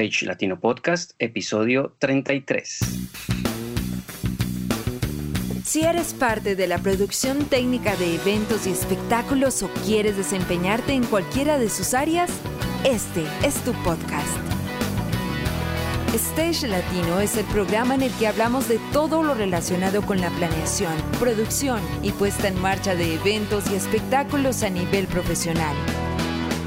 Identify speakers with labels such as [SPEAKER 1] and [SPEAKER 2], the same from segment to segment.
[SPEAKER 1] Stage Latino Podcast, episodio 33.
[SPEAKER 2] Si eres parte de la producción técnica de eventos y espectáculos o quieres desempeñarte en cualquiera de sus áreas, este es tu podcast. Stage Latino es el programa en el que hablamos de todo lo relacionado con la planeación, producción y puesta en marcha de eventos y espectáculos a nivel profesional.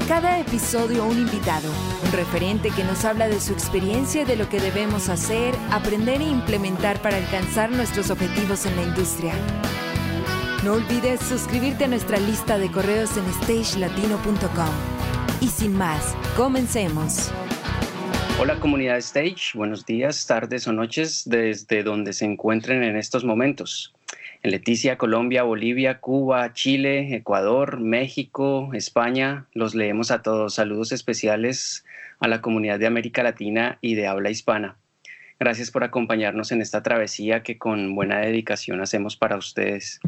[SPEAKER 2] Cada episodio un invitado, un referente que nos habla de su experiencia y de lo que debemos hacer, aprender e implementar para alcanzar nuestros objetivos en la industria. No olvides suscribirte a nuestra lista de correos en stagelatino.com. Y sin más, comencemos.
[SPEAKER 1] Hola comunidad Stage, buenos días, tardes o noches desde donde se encuentren en estos momentos. En Leticia, Colombia, Bolivia, Cuba, Chile, Ecuador, México, España, los leemos a todos. Saludos especiales a la comunidad de América Latina y de habla hispana. Gracias por acompañarnos en esta travesía que con buena dedicación hacemos para ustedes.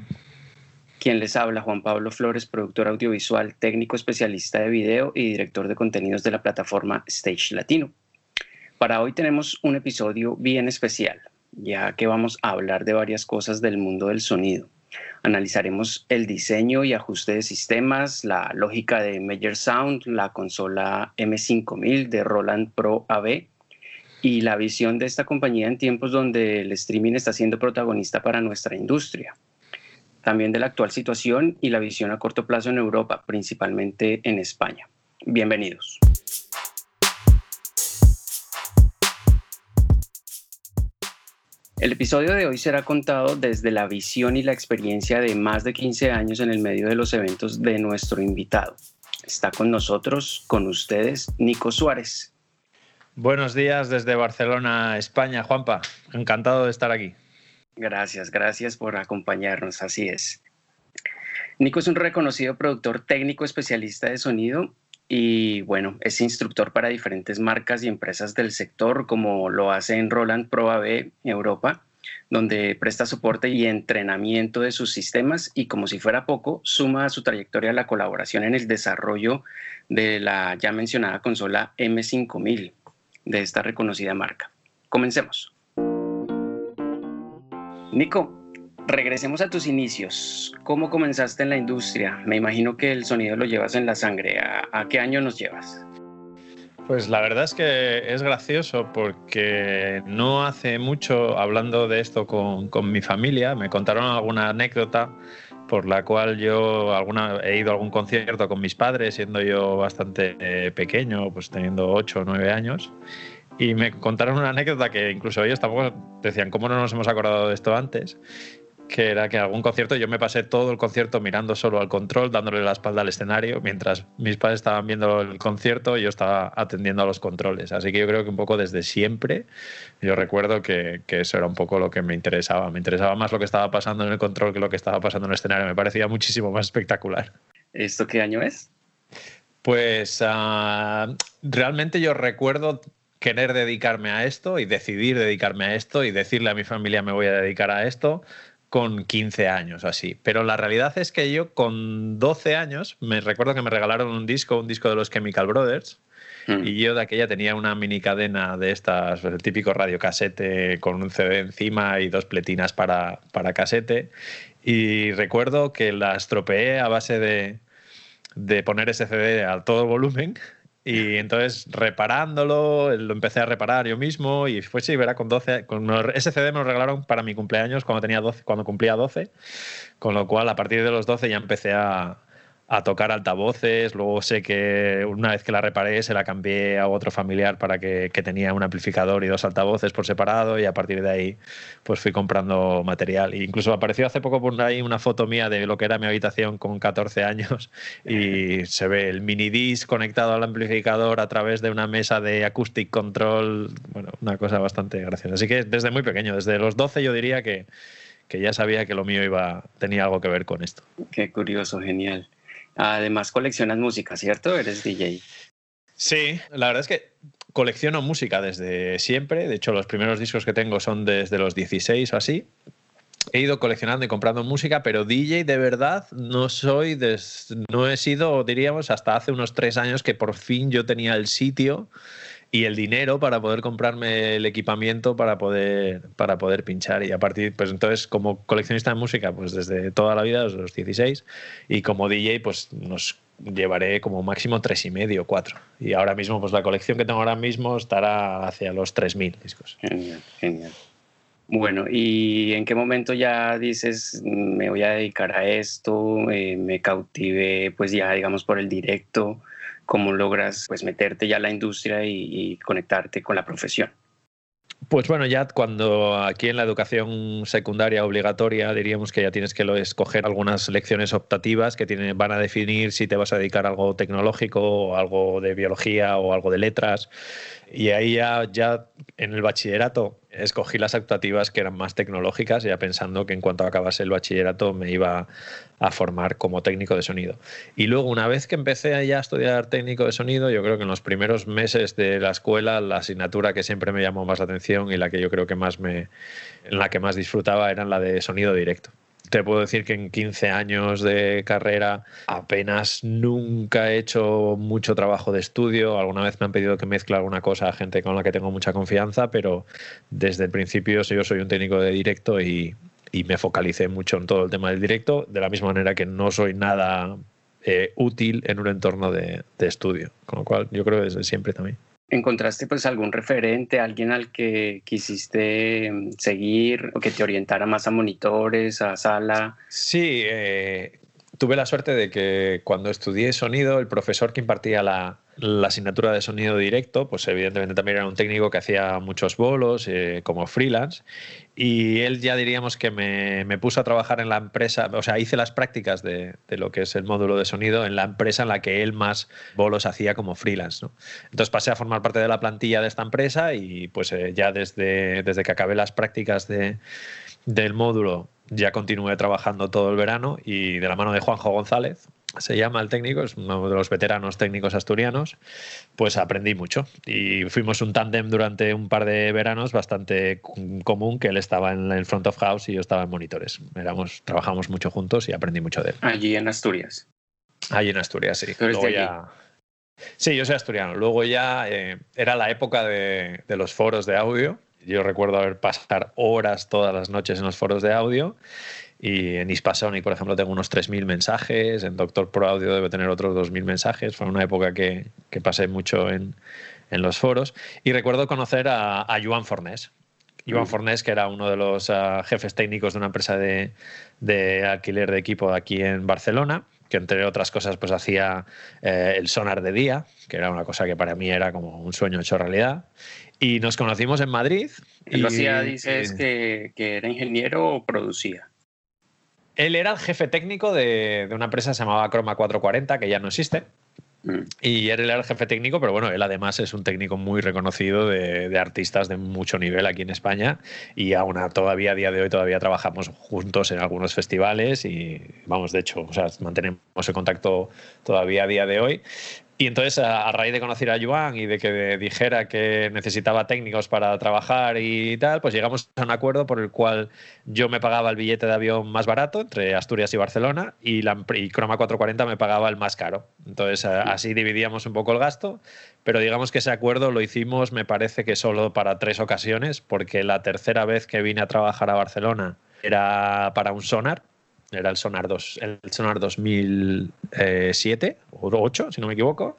[SPEAKER 1] Quien les habla, Juan Pablo Flores, productor audiovisual, técnico especialista de video y director de contenidos de la plataforma Stage Latino. Para hoy tenemos un episodio bien especial, ya que vamos a hablar de varias cosas del mundo del sonido. Analizaremos el diseño y ajuste de sistemas, la lógica de Major Sound, la consola M5000 de Roland Pro AB y la visión de esta compañía en tiempos donde el streaming está siendo protagonista para nuestra industria. También de la actual situación y la visión a corto plazo en Europa, principalmente en España. Bienvenidos. El episodio de hoy será contado desde la visión y la experiencia de más de 15 años en el medio de los eventos de nuestro invitado. Está con nosotros, con ustedes, Nico Suárez.
[SPEAKER 3] Buenos días desde Barcelona, España, Juanpa. Encantado de estar aquí.
[SPEAKER 1] Gracias, gracias por acompañarnos, así es. Nico es un reconocido productor técnico especialista de sonido y bueno, es instructor para diferentes marcas y empresas del sector, como lo hace en Roland Pro AB Europa, donde presta soporte y entrenamiento de sus sistemas y como si fuera poco, suma a su trayectoria la colaboración en el desarrollo de la ya mencionada consola M5000 de esta reconocida marca. Comencemos. Nico, Regresemos a tus inicios. ¿Cómo comenzaste en la industria? Me imagino que el sonido lo llevas en la sangre. ¿A, qué año nos llevas?
[SPEAKER 3] Pues la verdad es que es gracioso porque no hace mucho hablando de esto con, mi familia, me contaron alguna anécdota por la cual yo alguna, he ido a algún concierto con mis padres, siendo yo bastante eh, pequeño, pues teniendo 8 o 9 años. Y me contaron una anécdota que incluso ellos tampoco decían, ¿cómo no nos hemos acordado de esto antes? Que era que en algún concierto yo me pasé todo el concierto mirando solo al control, dándole la espalda al escenario, mientras mis padres estaban viendo el concierto y yo estaba atendiendo a los controles. Así que yo creo que un poco desde siempre yo recuerdo que, que, eso era un poco lo que me interesaba. Me interesaba más lo que estaba pasando en el control que lo que estaba pasando en el escenario. Me parecía muchísimo más espectacular.
[SPEAKER 1] ¿Esto qué año es?
[SPEAKER 3] Pues uh, realmente yo recuerdo querer dedicarme a esto y decidir dedicarme a esto y decirle a mi familia me voy a dedicar a esto con 15 años o así. Pero la realidad es que yo con 12 años, me recuerdo que me regalaron un disco, un disco de los Chemical Brothers, mm. y yo de aquella tenía una mini cadena de estas, el típico radiocasete con un CD encima y dos pletinas para, para casete. Y recuerdo que la estropeé a base de, de poner ese CD a todo volumen y entonces reparándolo, lo empecé a reparar yo mismo y fue sí, verá, con 12, con ese CD me lo regalaron para mi cumpleaños cuando tenía 12, cuando cumplía 12, con lo cual a partir de los 12 ya empecé a, a tocar altavoces. Luego sé que una vez que la reparé se la cambié a otro familiar para que, tenía un amplificador y dos altavoces por separado y a partir de ahí pues fui comprando material. E incluso apareció hace poco por ahí una foto mía de lo que era mi habitación con 14 años y se ve el mini disc conectado al amplificador a través de una mesa de acoustic control. Bueno, una cosa bastante graciosa. Así que desde muy pequeño, desde los 12 yo diría que que ya sabía que lo mío iba tenía algo que ver con esto.
[SPEAKER 1] Qué curioso, genial. Además coleccionas música, ¿cierto? Eres DJ.
[SPEAKER 3] Sí, la verdad es que colecciono música desde siempre. De hecho, los primeros discos que tengo son desde los 16 o así. He ido coleccionando y comprando música, pero DJ de verdad no soy, no he sido, diríamos, hasta hace unos tres años que por fin yo tenía el sitio y el dinero para poder comprarme el equipamiento para poder, para poder pinchar. Y a partir, pues entonces, como coleccionista de música, pues desde toda la vida, desde los 16, y como DJ, pues nos llevaré como máximo tres y medio, cuatro. Y ahora mismo, pues la colección que tengo ahora mismo estará hacia los 3.000 discos.
[SPEAKER 1] Genial, genial. Bueno, ¿y en qué momento ya dices, me voy a dedicar a esto, eh, me cautivé pues ya digamos por el directo? ¿Cómo logras pues meterte ya a la industria y conectarte con la profesión?
[SPEAKER 3] Pues bueno, ya cuando aquí en la educación secundaria obligatoria diríamos que ya tienes que escoger algunas lecciones optativas que tienen, van a definir si te vas a dedicar a algo tecnológico o algo de biología o algo de letras. Y ahí ya, ya en el bachillerato escogí las actuativas que eran más tecnológicas, ya pensando que en cuanto acabase el bachillerato me iba a formar como técnico de sonido. Y luego, una vez que empecé ya a estudiar técnico de sonido, yo creo que en los primeros meses de la escuela, la asignatura que siempre me llamó más la atención y la que yo creo que más me, en la que más disfrutaba era la de sonido directo te puedo decir que en 15 años de carrera apenas nunca he hecho mucho trabajo de estudio. Alguna vez me han pedido que mezcle alguna cosa a gente con la que tengo mucha confianza, pero desde el principio yo soy un técnico de directo y, me focalicé mucho en todo el tema del directo, de la misma manera que no soy nada eh, útil en un entorno de, de estudio. Con lo cual yo creo que desde siempre también.
[SPEAKER 1] ¿Encontraste pues algún referente, alguien al que quisiste mm, seguir o que te orientara más a monitores, a sala?
[SPEAKER 3] Sí, eh, tuve la suerte de que cuando estudié sonido, el profesor que impartía la, la asignatura de sonido directo, pues evidentemente también era un técnico que hacía muchos bolos eh, como freelance y él ya diríamos que me, me, puso a trabajar en la empresa, o sea, hice las prácticas de, de, lo que es el módulo de sonido en la empresa en la que él más bolos hacía como freelance. ¿no? Entonces pasé a formar parte de la plantilla de esta empresa y pues eh, ya desde, desde que acabé las prácticas de, del módulo ya continué trabajando todo el verano y de la mano de Juanjo González, se llama el técnico, es uno de los veteranos técnicos asturianos, pues aprendí mucho. Y fuimos un tándem durante un par de veranos bastante común, que él estaba en el front of house y yo estaba en monitores. Éramos, trabajamos mucho juntos y aprendí mucho de él.
[SPEAKER 1] Allí en Asturias.
[SPEAKER 3] Allí en Asturias, sí. Sí, yo soy asturiano. Luego ya eh, era la época de, de los foros de audio. Yo recuerdo haber pasado horas todas las noches en los foros de audio y en Hispasonic, por ejemplo, tengo unos 3.000 mensajes. En Doctor Pro Audio debe tener otros 2.000 mensajes. Fue una época que, que pasé mucho en, en, los foros. Y recuerdo conocer a, a Joan Fornés. Joan mm. Fornés, que era uno de los uh, jefes técnicos de una empresa de, de, alquiler de equipo aquí en Barcelona, que entre otras cosas pues hacía eh, el sonar de día, que era una cosa que para mí era como un sueño hecho realidad. Y nos conocimos en Madrid.
[SPEAKER 1] ¿Él lo hacía, dices, que, que era ingeniero o producía?
[SPEAKER 3] Él era el jefe técnico de, una empresa que se llamaba Chroma 440, que ya no existe. Mm. Y él era el jefe técnico, pero bueno, él además es un técnico muy reconocido de, artistas de mucho nivel aquí en España y aún todavía a día de hoy todavía trabajamos juntos en algunos festivales y vamos, de hecho, o sea, mantenemos el contacto todavía a día de hoy. Y entonces, a, raíz de conocer a Joan y de que dijera que necesitaba técnicos para trabajar y tal, pues llegamos a un acuerdo por el cual yo me pagaba el billete de avión más barato entre Asturias y Barcelona y, la, y Croma 440 me pagaba el más caro. Entonces, así dividíamos un poco el gasto, pero digamos que ese acuerdo lo hicimos, me parece que solo para tres ocasiones, porque la tercera vez que vine a trabajar a Barcelona era para un sonar era el Sonar, 2, el Sonar 2007 o 8, si no me equivoco.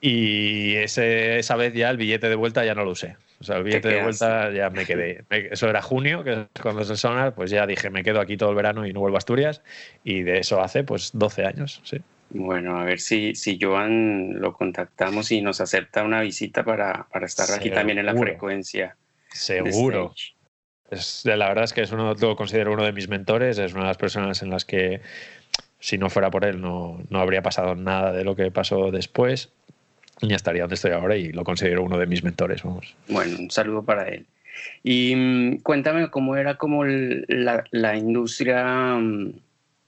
[SPEAKER 3] Y ese, esa vez ya el billete de vuelta ya no lo usé. O sea, el billete de vuelta ya me quedé. Eso era junio, que es cuando es el Sonar, pues ya dije, me quedo aquí todo el verano y no vuelvo a Asturias. Y de eso hace pues 12 años, sí.
[SPEAKER 1] Bueno, a ver si, si Joan lo contactamos y nos acepta una visita para, para estar aquí también en la frecuencia.
[SPEAKER 3] Seguro. Es, la verdad es que es uno, lo considero uno de mis mentores, es una de las personas en las que si no fuera por él no, no habría pasado nada de lo que pasó después y estaría donde estoy ahora y lo considero uno de mis mentores. Vamos.
[SPEAKER 1] Bueno, un saludo para él. Y mm, cuéntame cómo era como la, la industria mm,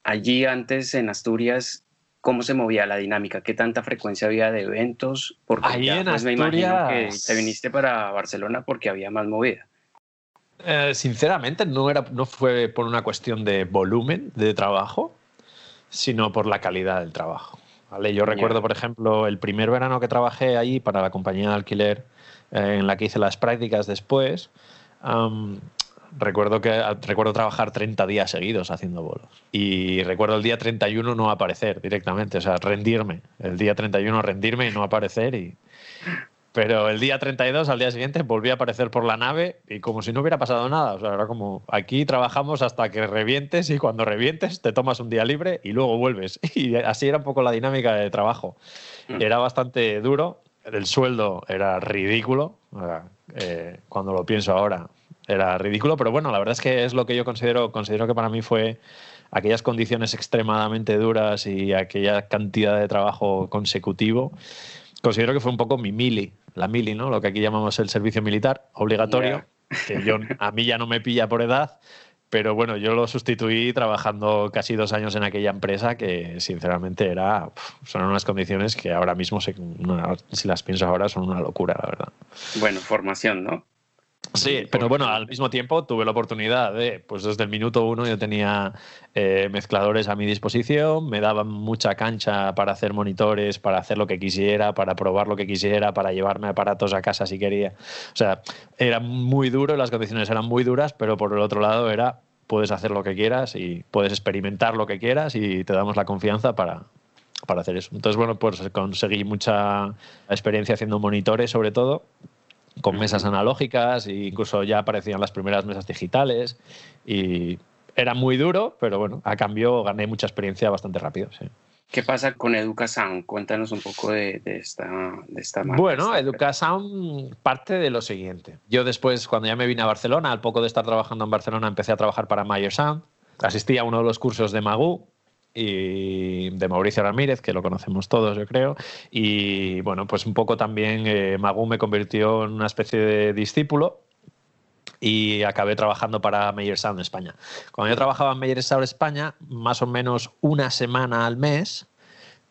[SPEAKER 1] allí antes en Asturias, cómo se movía la dinámica, qué tanta frecuencia había de eventos, porque
[SPEAKER 3] Ahí en Asturias... Pues, me
[SPEAKER 1] imagino que te viniste para Barcelona porque había más movida.
[SPEAKER 3] Eh, sinceramente, no, era, no fue por una cuestión de volumen de trabajo, sino por la calidad del trabajo. ¿vale? Yo recuerdo, por ejemplo, el primer verano que trabajé allí para la compañía de alquiler eh, en la que hice las prácticas después, recuerdo que recuerdo trabajar 30 días seguidos haciendo bolos. Y recuerdo el día 31 no aparecer directamente, o sea, rendirme. El día 31 rendirme y no aparecer y, pero el día 32, al día siguiente, volví a aparecer por la nave y como si no hubiera pasado nada. O sea, era como, aquí trabajamos hasta que revientes y cuando revientes te tomas un día libre y luego vuelves. Y así era un poco la dinámica de trabajo. Mm. Era bastante duro, el sueldo era ridículo, eh, cuando lo pienso ahora, era ridículo, pero bueno, la verdad es que es lo que yo considero, considero que para mí fue aquellas condiciones extremadamente duras y aquella cantidad de trabajo consecutivo considero que fue un poco mi mili, la mili, ¿no? Lo que aquí llamamos el servicio militar obligatorio, que yo, a mí ya no me pilla por edad, pero bueno, yo lo sustituí trabajando casi dos años en aquella empresa que sinceramente era, son unas condiciones que ahora mismo, si las pienso ahora, son una locura, la verdad.
[SPEAKER 1] Bueno, formación, ¿no?
[SPEAKER 3] Sí, pero bueno, al mismo tiempo tuve la oportunidad de, pues desde el minuto uno yo tenía eh, mezcladores a mi disposición, me daban mucha cancha para hacer monitores, para hacer lo que quisiera, para probar lo que quisiera, para llevarme aparatos a casa si quería. O sea, era muy duro, las condiciones eran muy duras, pero por el otro lado era, puedes hacer lo que quieras y puedes experimentar lo que quieras y te damos la confianza para, para hacer eso. Entonces, bueno, pues conseguí mucha experiencia haciendo monitores sobre todo con mesas analógicas e incluso ya aparecían las primeras mesas digitales y era muy duro, pero bueno, a cambio gané mucha experiencia bastante rápido.
[SPEAKER 1] ¿Qué pasa con EducaSound? Cuéntanos un poco de, esta, de esta
[SPEAKER 3] marca. Bueno, EducaSound parte de lo siguiente. Yo después, cuando ya me vine a Barcelona, al poco de estar trabajando en Barcelona, empecé a trabajar para Mayer Sound. Asistí a uno de los cursos de Magu, y de Mauricio Ramírez, que lo conocemos todos, yo creo. Y bueno, pues un poco también eh, Magú me convirtió en una especie de discípulo y acabé trabajando para Meyer Sound España. Cuando yo trabajaba en Meyer Sound España, más o menos una semana al mes,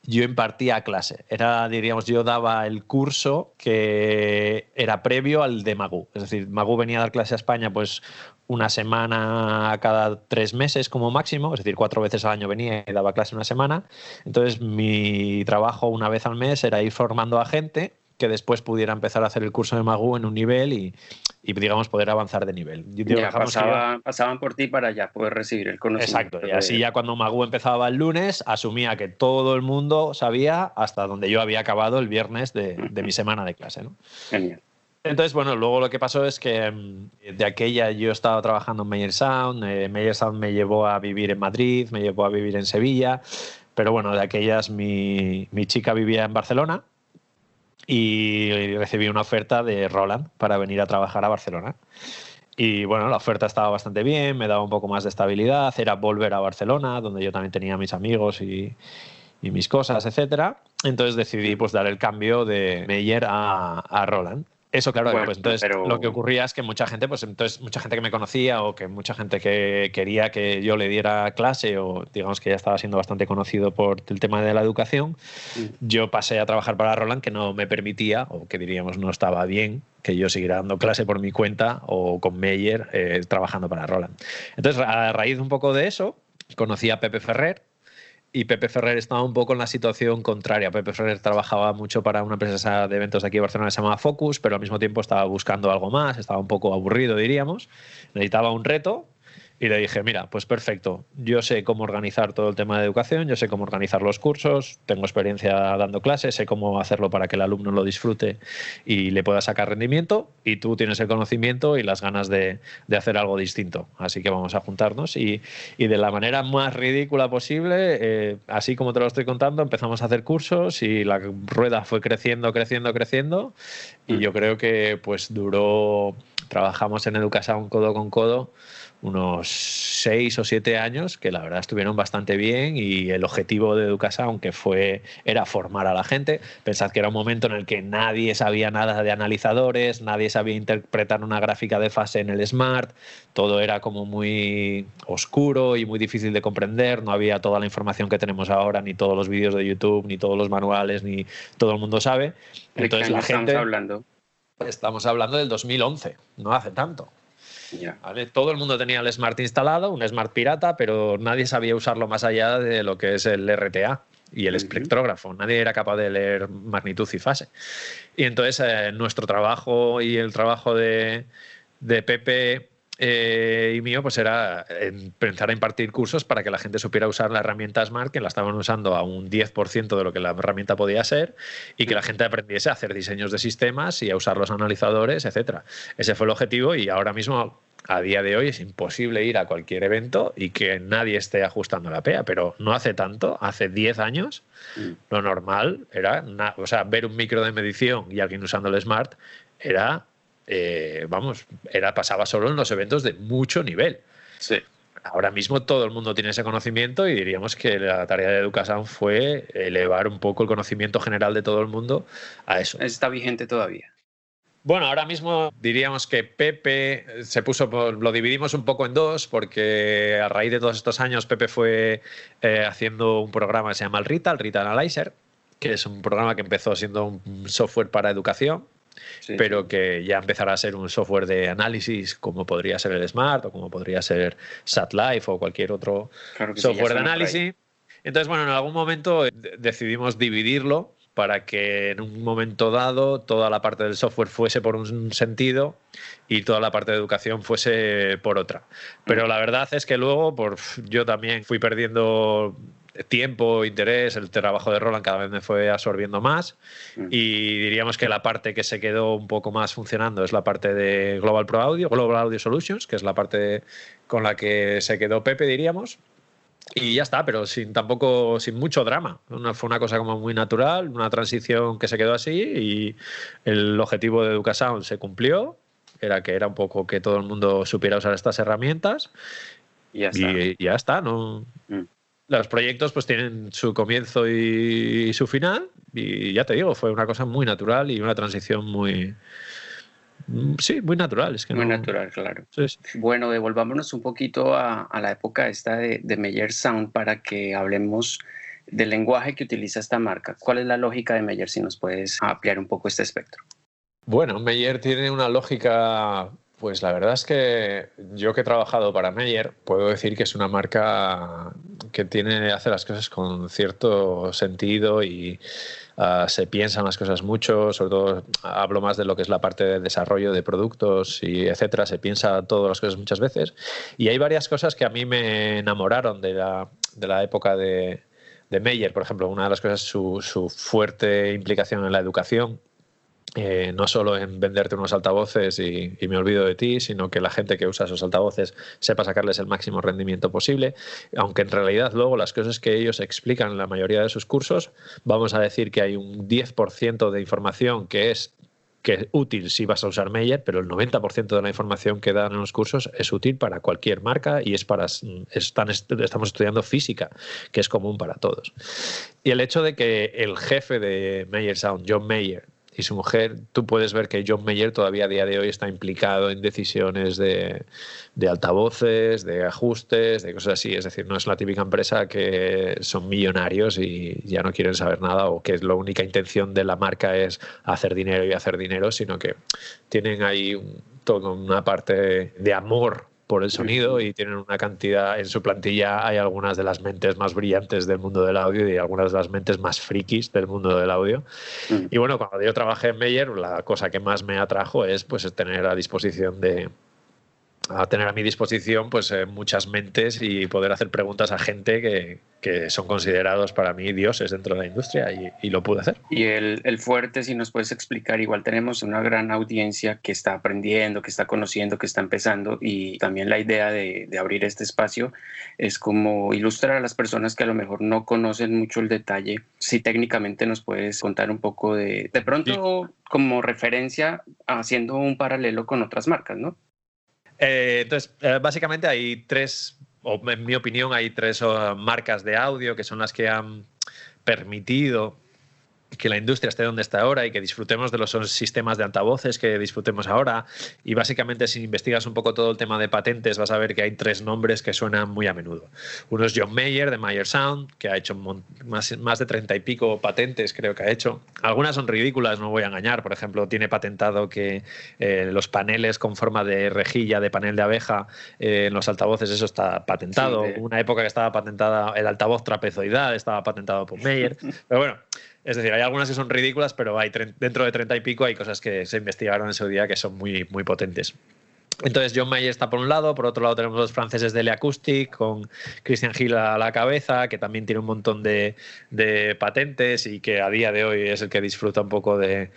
[SPEAKER 3] yo impartía clase. Era, diríamos, yo daba el curso que era previo al de Magú. Es decir, Magú venía a dar clase a España pues una semana cada tres meses como máximo, es decir, cuatro veces al año venía y daba clase una semana. Entonces, mi trabajo una vez al mes era ir formando a gente que después pudiera empezar a hacer el curso de Magu en un nivel y, digamos, poder avanzar de nivel.
[SPEAKER 1] pasaban por ti para ya poder recibir el conocimiento.
[SPEAKER 3] Exacto, y así ya cuando Magu empezaba el lunes, asumía que todo el mundo sabía hasta donde yo había acabado el viernes de, de mi semana de clase. ¿no?
[SPEAKER 1] Genial.
[SPEAKER 3] Entonces, bueno, luego lo que pasó es que mm, de aquella yo estaba trabajando en Meyer Sound, eh, Meyer Sound me llevó a vivir en Madrid, me llevó a vivir en Sevilla, pero bueno, de aquellas mi, chica vivía en Barcelona y recibí una oferta de Roland para venir a trabajar a Barcelona. Y bueno, la oferta estaba bastante bien, me daba un poco más de estabilidad, era volver a Barcelona, donde yo también tenía mis amigos y, mis cosas, etc. Entonces decidí pues dar el cambio de Meyer a Roland. Eso, claro, pues entonces lo que ocurría es que mucha gente, pues entonces mucha gente que me conocía o que mucha gente que quería que yo le diera clase o digamos que ya estaba siendo bastante conocido por el tema de la educación, mm. yo pasé a trabajar para Roland que no me permitía o que diríamos no estaba bien que yo siguiera dando clase por mi cuenta o con Meyer eh, trabajando para Roland. Entonces, a raíz de un poco de eso, conocí a Pepe Ferrer, y Pepe Ferrer estaba un poco en la situación contraria. Pepe Ferrer trabajaba mucho para una empresa de eventos de aquí de Barcelona que se llamaba Focus, pero al mismo tiempo estaba buscando algo más, estaba un poco aburrido, diríamos. Necesitaba un reto y le dije, mira, pues perfecto, yo sé cómo organizar todo el tema de educación, yo sé cómo organizar los cursos, tengo experiencia dando clases, sé cómo hacerlo para que el alumno lo disfrute y le pueda sacar rendimiento, y tú tienes el conocimiento y las ganas de, hacer algo distinto. Así que vamos a juntarnos y, de la manera más ridícula posible, eh, así como te lo estoy contando, empezamos a hacer cursos y la rueda fue creciendo, creciendo, creciendo, y mm. yo creo que pues duró, trabajamos en Educación codo con codo unos seis o siete años que la verdad estuvieron bastante bien y el objetivo de Educasa, aunque fue, era formar a la gente. Pensad que era un momento en el que nadie sabía nada de analizadores, nadie sabía interpretar una gráfica de fase en el Smart, todo era como muy oscuro y muy difícil de comprender, no había toda la información que tenemos ahora, ni todos los vídeos de YouTube, ni todos los manuales, ni todo el mundo sabe.
[SPEAKER 1] Entonces la gente... Estamos hablando?
[SPEAKER 3] Estamos hablando del 2011, no hace tanto. Todo el mundo tenía el Smart instalado, un Smart pirata, pero nadie sabía usarlo más allá de lo que es el RTA. y el espectrógrafo. Nadie era capaz de leer magnitud y fase. Y entonces eh, nuestro trabajo y el trabajo de, de Pepe eh, y mío, pues era empezar a impartir cursos para que la gente supiera usar la herramienta Smart, que la estaban usando a un 10% de lo que la herramienta podía ser, y que la gente aprendiese a hacer diseños de sistemas y a usar los analizadores, etcétera. Ese fue el objetivo y ahora mismo a día de hoy es imposible ir a cualquier evento y que nadie esté ajustando la PEA, pero no hace tanto, hace 10 años, mm. lo normal era, o sea, ver un micro de medición y alguien usando el Smart era eh, vamos, era, pasaba solo en los eventos de mucho nivel.
[SPEAKER 1] Sí.
[SPEAKER 3] Ahora mismo todo el mundo tiene ese conocimiento y diríamos que la tarea de Educación fue elevar un poco el conocimiento general de todo el mundo a eso.
[SPEAKER 1] Está vigente todavía.
[SPEAKER 3] Bueno, ahora mismo diríamos que Pepe se puso, lo dividimos un poco en dos, porque a raíz de todos estos años Pepe fue eh, haciendo un programa que se llama el RITA, el RITA Analyzer, que es un programa que empezó siendo un software para educación pero que ya empezará a ser un software de análisis como podría ser el Smart o como podría ser SatLife o cualquier otro software de análisis. Entonces, bueno, en algún momento decidimos dividirlo para que en un momento dado toda la parte del software fuese por un sentido y toda la parte de educación fuese por otra. Pero la verdad es que luego por, yo también fui perdiendo tiempo, interés, el trabajo de Roland cada vez me fue absorbiendo más mm. y diríamos que la parte que se quedó un poco más funcionando es la parte de Global Pro Audio, Global Audio Solutions, que es la parte con la que se quedó Pepe, diríamos. Y ya está, pero sin tampoco, sin mucho drama. fue una cosa como muy natural, una transición que se quedó así y el objetivo de Educasound se cumplió, era que era un poco que todo el mundo supiera usar estas herramientas. Y ya está. Y ya está, ¿no? Mm los proyectos pues tienen su comienzo y, su final y ya te digo, fue una cosa muy natural y una transición muy... Mm, sí, muy natural. Es que
[SPEAKER 1] muy natural, claro. Bueno, devolvámonos un poquito a, la época esta de, de Meyer Sound para que hablemos del lenguaje que utiliza esta marca. ¿Cuál es la lógica de Meyer? Si nos puedes ampliar un poco este espectro.
[SPEAKER 3] Bueno, Meyer tiene una lógica pues la verdad es que yo que he trabajado para Meyer, puedo decir que es una marca que tiene, hace las cosas con cierto sentido y ah, se piensan las cosas mucho, sobre todo hablo más de lo que es la parte de desarrollo de productos y etcétera, se piensa todas las cosas muchas veces. Y hay varias cosas que a mí me enamoraron de la, de la época de, de Meyer, por ejemplo, una de las cosas su, su fuerte implicación en la educación eh, no solo en venderte unos altavoces y, me olvido de ti, sino que la gente que usa esos altavoces sepa sacarles el máximo rendimiento posible, aunque en realidad luego las cosas que ellos explican en la mayoría de sus cursos, vamos a decir que hay un 10% de información que es que útil si vas a usar Meyer, pero el 90% de la información que dan en los cursos es útil para cualquier marca y es para estamos estudiando física, que es común para todos. Y el hecho de que el jefe de Meyer Sound, John Mayer, y su mujer, tú puedes ver que John Mayer todavía a día de hoy está implicado en decisiones de, altavoces, de ajustes, de cosas así. Es decir, no es la típica empresa que son millonarios y ya no quieren saber nada o que la única intención de la marca es hacer dinero y hacer dinero, sino que tienen ahí toda una parte de amor por el sonido y tienen una cantidad, en su plantilla hay algunas de las mentes más brillantes del mundo del audio y algunas de las mentes más frikis del mundo del audio. Y bueno, cuando yo trabajé en Meyer, la cosa que más me atrajo es pues tener a disposición de, a tener a mi disposición pues eh, muchas mentes y poder hacer preguntas a gente que, que, son considerados para mí dioses dentro de la industria y, y lo pude hacer.
[SPEAKER 1] Y el, el, fuerte, si nos puedes explicar, igual tenemos una gran audiencia que está aprendiendo, que está conociendo, que está empezando y también la idea de, de abrir este espacio es como ilustrar a las personas que a lo mejor no conocen mucho el detalle. Si técnicamente nos puedes contar un poco de, de pronto como referencia haciendo un paralelo con otras marcas, ¿no?
[SPEAKER 3] Eh, entonces, eh, básicamente hay tres, o en mi opinión, hay tres marcas de audio que son las que han permitido que la industria esté donde está ahora y que disfrutemos de los sistemas de altavoces que disfrutemos ahora. Y básicamente si investigas un poco todo el tema de patentes vas a ver que hay tres nombres que suenan muy a menudo. Uno es John Mayer de Mayer Sound, que ha hecho más, más de treinta y pico patentes, creo que ha hecho. Algunas son ridículas, no voy a engañar. Por ejemplo, tiene patentado que eh, los paneles con forma de rejilla, de panel de abeja eh, en los altavoces, eso está patentado. Una época que estaba patentada el altavoz trapezoidal, estaba patentado por Mayer. Pero bueno, es decir, hay algunas que son ridículas, pero hay dentro de treinta y pico hay cosas que se investigaron en su día que son muy, muy potentes. Entonces John Mayer está por un lado, por otro lado tenemos los franceses de Le Acoustic con Christian Hill a la cabeza, que también tiene un montón de, patentes y que a día de hoy es el que disfruta un poco de,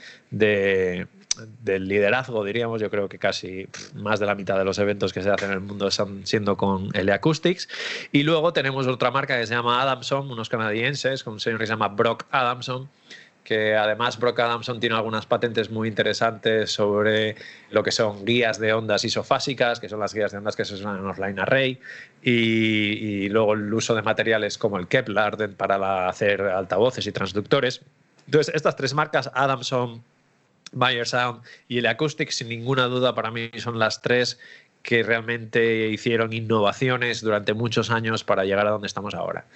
[SPEAKER 3] del liderazgo, diríamos. Yo creo que casi más de la mitad de los eventos que se hacen en el mundo están siendo con L Acoustics. Y luego tenemos otra marca que se llama Adamson, unos canadienses, con un señor que se llama Brock Adamson, que además Brock Adamson tiene algunas patentes muy interesantes sobre lo que son guías de ondas isofásicas, que son las guías de ondas que se usan en offline array, y, luego el uso de materiales como el Kevlar para hacer altavoces y transductores. Entonces, estas tres marcas, Adamson, Bayer Sound y el Acoustic, sin ninguna duda para mí son las tres que realmente hicieron innovaciones durante muchos años para llegar a donde estamos ahora.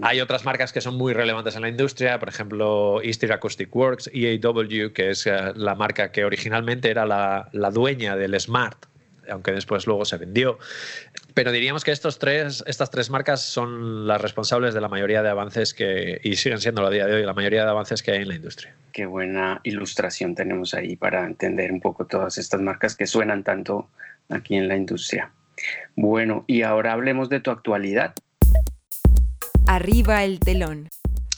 [SPEAKER 3] Hay otras marcas que son muy relevantes en la industria, por ejemplo, Easter Acoustic Works, EAW, que es eh, la marca que originalmente era la, la dueña del Smart, aunque después luego se vendió. Pero diríamos que estos tres, estas tres marcas son las responsables de la mayoría de avances que, y siguen siendo a día de hoy, la mayoría de avances que hay en la industria.
[SPEAKER 1] Qué buena ilustración tenemos ahí para entender un poco todas estas marcas que suenan tanto aquí en la industria. Bueno, y ahora hablemos de tu actualidad.
[SPEAKER 2] Arriba el telón.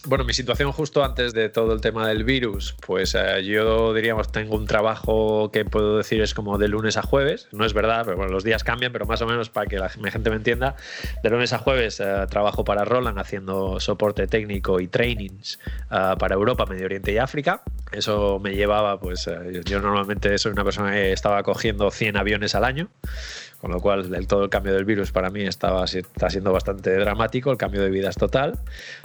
[SPEAKER 3] Bueno, mi situación justo antes de todo el tema del virus, pues eh, yo diríamos tengo un trabajo que puedo decir es como de lunes a jueves, no es verdad, pero bueno, los días cambian, pero más o menos para que la gente me entienda, de lunes a jueves eh, trabajo para Roland haciendo soporte técnico y trainings eh, para Europa, Medio Oriente y África. Eso me llevaba, pues yo normalmente soy una persona que estaba cogiendo 100 aviones al año con lo cual todo el cambio del virus para mí estaba, está siendo bastante dramático, el cambio de vida es total,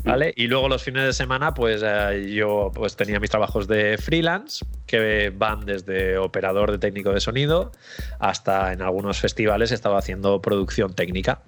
[SPEAKER 3] ¿vale? Y luego los fines de semana, pues eh, yo pues, tenía mis trabajos de freelance, que van desde operador de técnico de sonido hasta en algunos festivales estaba haciendo producción técnica.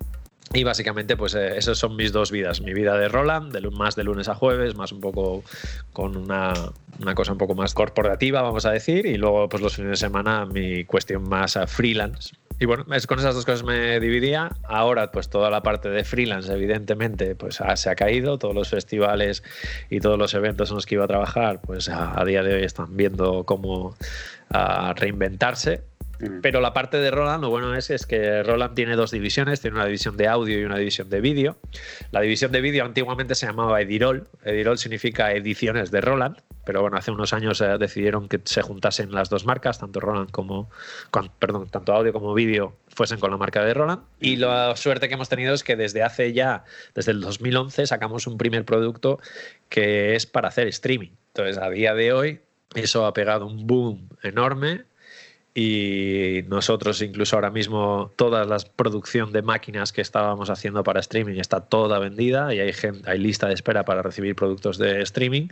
[SPEAKER 3] Y básicamente, pues eh, esas son mis dos vidas. Mi vida de Roland, de, más de lunes a jueves, más un poco con una, una, cosa un poco más corporativa, vamos a decir. Y luego, pues los fines de semana, mi cuestión más freelance, y bueno, con esas dos cosas me dividía. Ahora, pues toda la parte de freelance, evidentemente, pues se ha caído. Todos los festivales y todos los eventos en los que iba a trabajar, pues a, día de hoy están viendo cómo reinventarse. Pero la parte de Roland, lo bueno es, es que Roland tiene dos divisiones, tiene una división de audio y una división de vídeo. La división de vídeo antiguamente se llamaba Edirol. Edirol significa ediciones de Roland, pero bueno, hace unos años eh, decidieron que se juntasen las dos marcas, tanto Roland como, perdón, tanto audio como vídeo fuesen con la marca de Roland. Y la suerte que hemos tenido es que desde hace ya, desde el 2011, sacamos un primer producto que es para hacer streaming. Entonces, a día de hoy, eso ha pegado un boom enorme y nosotros incluso ahora mismo toda la producción de máquinas que estábamos haciendo para streaming está toda vendida y hay, hay lista de espera para recibir productos de streaming.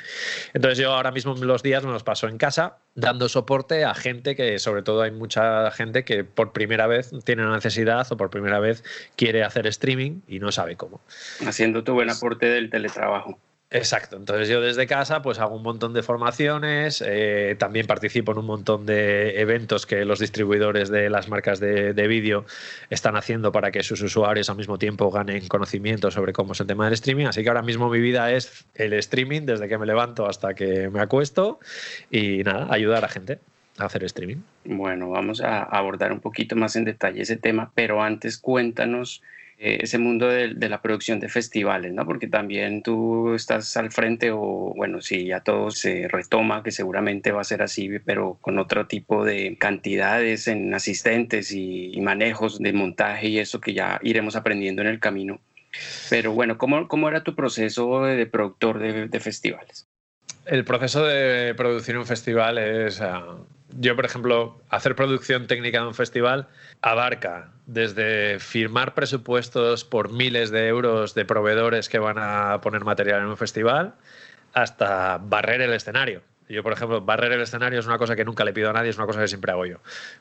[SPEAKER 3] Entonces yo ahora mismo los días me los paso en casa dando soporte a gente que sobre todo hay mucha gente que por primera vez tiene la necesidad o por primera vez quiere hacer streaming y no sabe cómo.
[SPEAKER 1] Haciendo tu buen aporte del teletrabajo.
[SPEAKER 3] Exacto, entonces yo desde casa pues hago un montón de formaciones, eh, también participo en un montón de eventos que los distribuidores de las marcas de, vídeo están haciendo para que sus usuarios al mismo tiempo ganen conocimiento sobre cómo es el tema del streaming, así que ahora mismo mi vida es el streaming desde que me levanto hasta que me acuesto y nada, ayudar a gente a hacer streaming.
[SPEAKER 1] Bueno, vamos a abordar un poquito más en detalle ese tema, pero antes cuéntanos ese mundo de, la producción de festivales, ¿no? Porque también tú estás al frente o, bueno, si ya todo se retoma, que seguramente va a ser así, pero con otro tipo de cantidades en asistentes y, manejos de montaje y eso que ya iremos aprendiendo en el camino. Pero bueno, ¿cómo, cómo era tu proceso de productor de, festivales?
[SPEAKER 3] El proceso de producir un festival es... Ah, yo, por ejemplo, hacer producción técnica de un festival abarca desde firmar presupuestos por miles de euros de proveedores que van a poner material en un festival, hasta barrer el escenario. Yo, por ejemplo, barrer el escenario es una cosa que nunca le pido a nadie, es una cosa que siempre hago yo,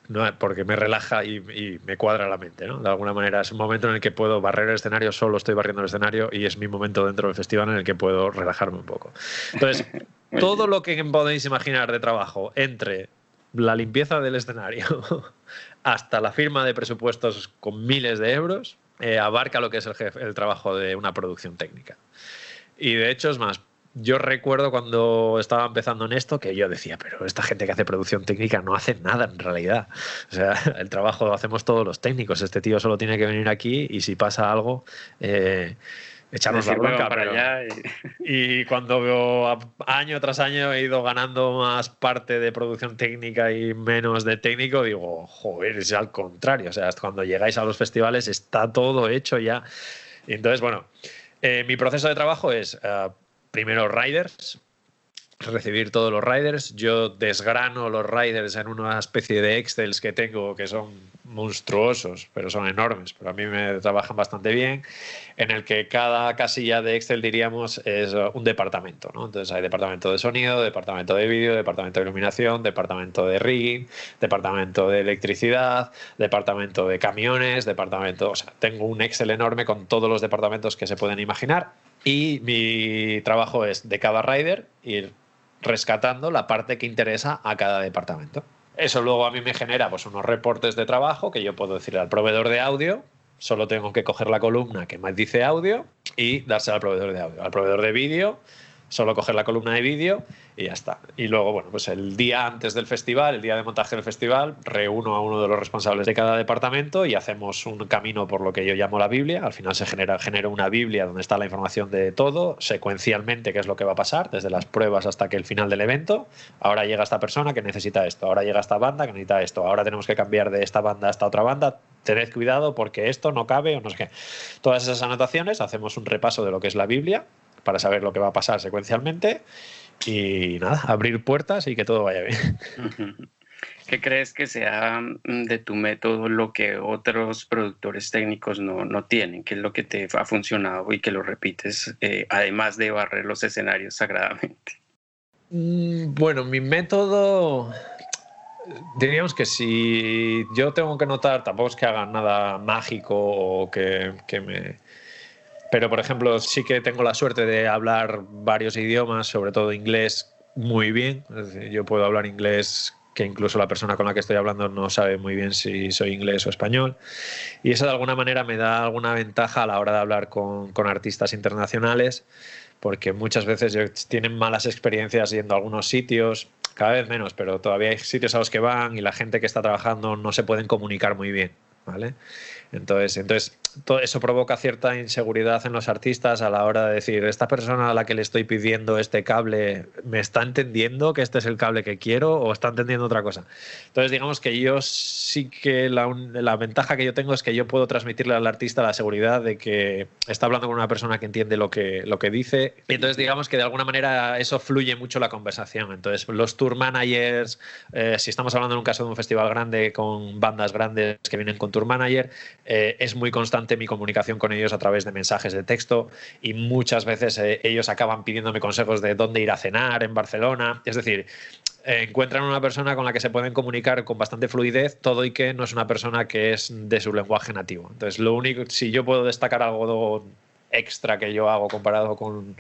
[SPEAKER 3] ¿no? porque me relaja y, me cuadra la mente. ¿no? De alguna manera es un momento en el que puedo barrer el escenario, solo estoy barriendo el escenario y es mi momento dentro del festival en el que puedo relajarme un poco. Entonces, todo lo que podéis imaginar de trabajo entre la limpieza del escenario hasta la firma de presupuestos con miles de euros, eh, abarca lo que es el, trabajo de una producción técnica. Y de hecho es más, yo recuerdo cuando estaba empezando en esto que yo decía, pero esta gente que hace producción técnica no hace nada en realidad. O sea, el trabajo lo hacemos todos los técnicos. Este tío solo tiene que venir aquí y si pasa algo, eh, echarnos la bronca. Para allá y... cuando veo año tras año he ido ganando más parte de producción técnica y menos de técnico, digo, joder, es al contrario. O sea, cuando llegáis a los festivales está todo hecho ya. Entonces, bueno, eh, mi proceso de trabajo es... Eh, primero riders, recibir todos los riders. Yo desgrano los riders en una especie de Excels que tengo que son monstruosos, pero son enormes, pero a mí me trabajan bastante bien, en el que cada casilla de Excel, diríamos, es un departamento. ¿no? Entonces hay departamento de sonido, departamento de vídeo, departamento de iluminación, departamento de rigging, departamento de electricidad, departamento de camiones, departamento... O sea, tengo un Excel enorme con todos los departamentos que se pueden imaginar y mi trabajo es de cada rider ir rescatando la parte que interesa a cada departamento. Eso luego a mí me genera pues, unos reportes de trabajo que yo puedo decirle al proveedor de audio. Solo tengo que coger la columna que me dice audio y dársela al proveedor de audio. Al proveedor de vídeo solo coger la columna de vídeo y ya está. Y luego, bueno, pues el día antes del festival, el día de montaje del festival, reúno a uno de los responsables de cada departamento y hacemos un camino por lo que yo llamo la Biblia. Al final se genera, genera una Biblia donde está la información de todo, secuencialmente qué es lo que va a pasar, desde las pruebas hasta que el final del evento. Ahora llega esta persona que necesita esto, ahora llega esta banda que necesita esto, ahora tenemos que cambiar de esta banda a esta otra banda. Tened cuidado porque esto no cabe o no sé qué. Todas esas anotaciones, hacemos un repaso de lo que es la Biblia para saber lo que va a pasar secuencialmente y nada, abrir puertas y que todo vaya bien.
[SPEAKER 1] ¿Qué crees que sea mm, de tu método lo que otros productores técnicos no, tienen? ¿Qué es lo que te ha funcionado y que lo repites, eh, además de barrer los escenarios sagradamente?
[SPEAKER 3] Mm, bueno, mi método, diríamos que si yo tengo que notar, tampoco es que haga nada mágico o que, que me pero, por ejemplo, sí que tengo la suerte de hablar varios idiomas, sobre todo inglés, muy bien. yo puedo hablar inglés que incluso la persona con la que estoy hablando no sabe muy bien si soy inglés o español. Y eso de alguna manera me da alguna ventaja a la hora de hablar con, con artistas internacionales, porque muchas veces tienen malas experiencias yendo a algunos sitios, cada vez menos, pero todavía hay sitios a los que van y la gente que está trabajando no se pueden comunicar muy bien. ¿vale? Entonces, entonces todo eso provoca cierta inseguridad en los artistas a la hora de decir, esta persona a la que le estoy pidiendo este cable, ¿me está entendiendo que este es el cable que quiero o está entendiendo otra cosa? Entonces, digamos que yo sí que la, la ventaja que yo tengo es que yo puedo transmitirle al artista la seguridad de que está hablando con una persona que entiende lo que, lo que dice. Y entonces, digamos que de alguna manera eso fluye mucho la conversación. Entonces, los tour managers, eh, si estamos hablando en un caso de un festival grande con bandas grandes que vienen con tour manager, eh, es muy constante mi comunicación con ellos a través de mensajes de texto y muchas veces eh, ellos acaban pidiéndome consejos de dónde ir a cenar en Barcelona. Es decir, eh, encuentran una persona con la que se pueden comunicar con bastante fluidez, todo y que no es una persona que es de su lenguaje nativo. Entonces, lo único, si yo puedo destacar algo extra que yo hago comparado con,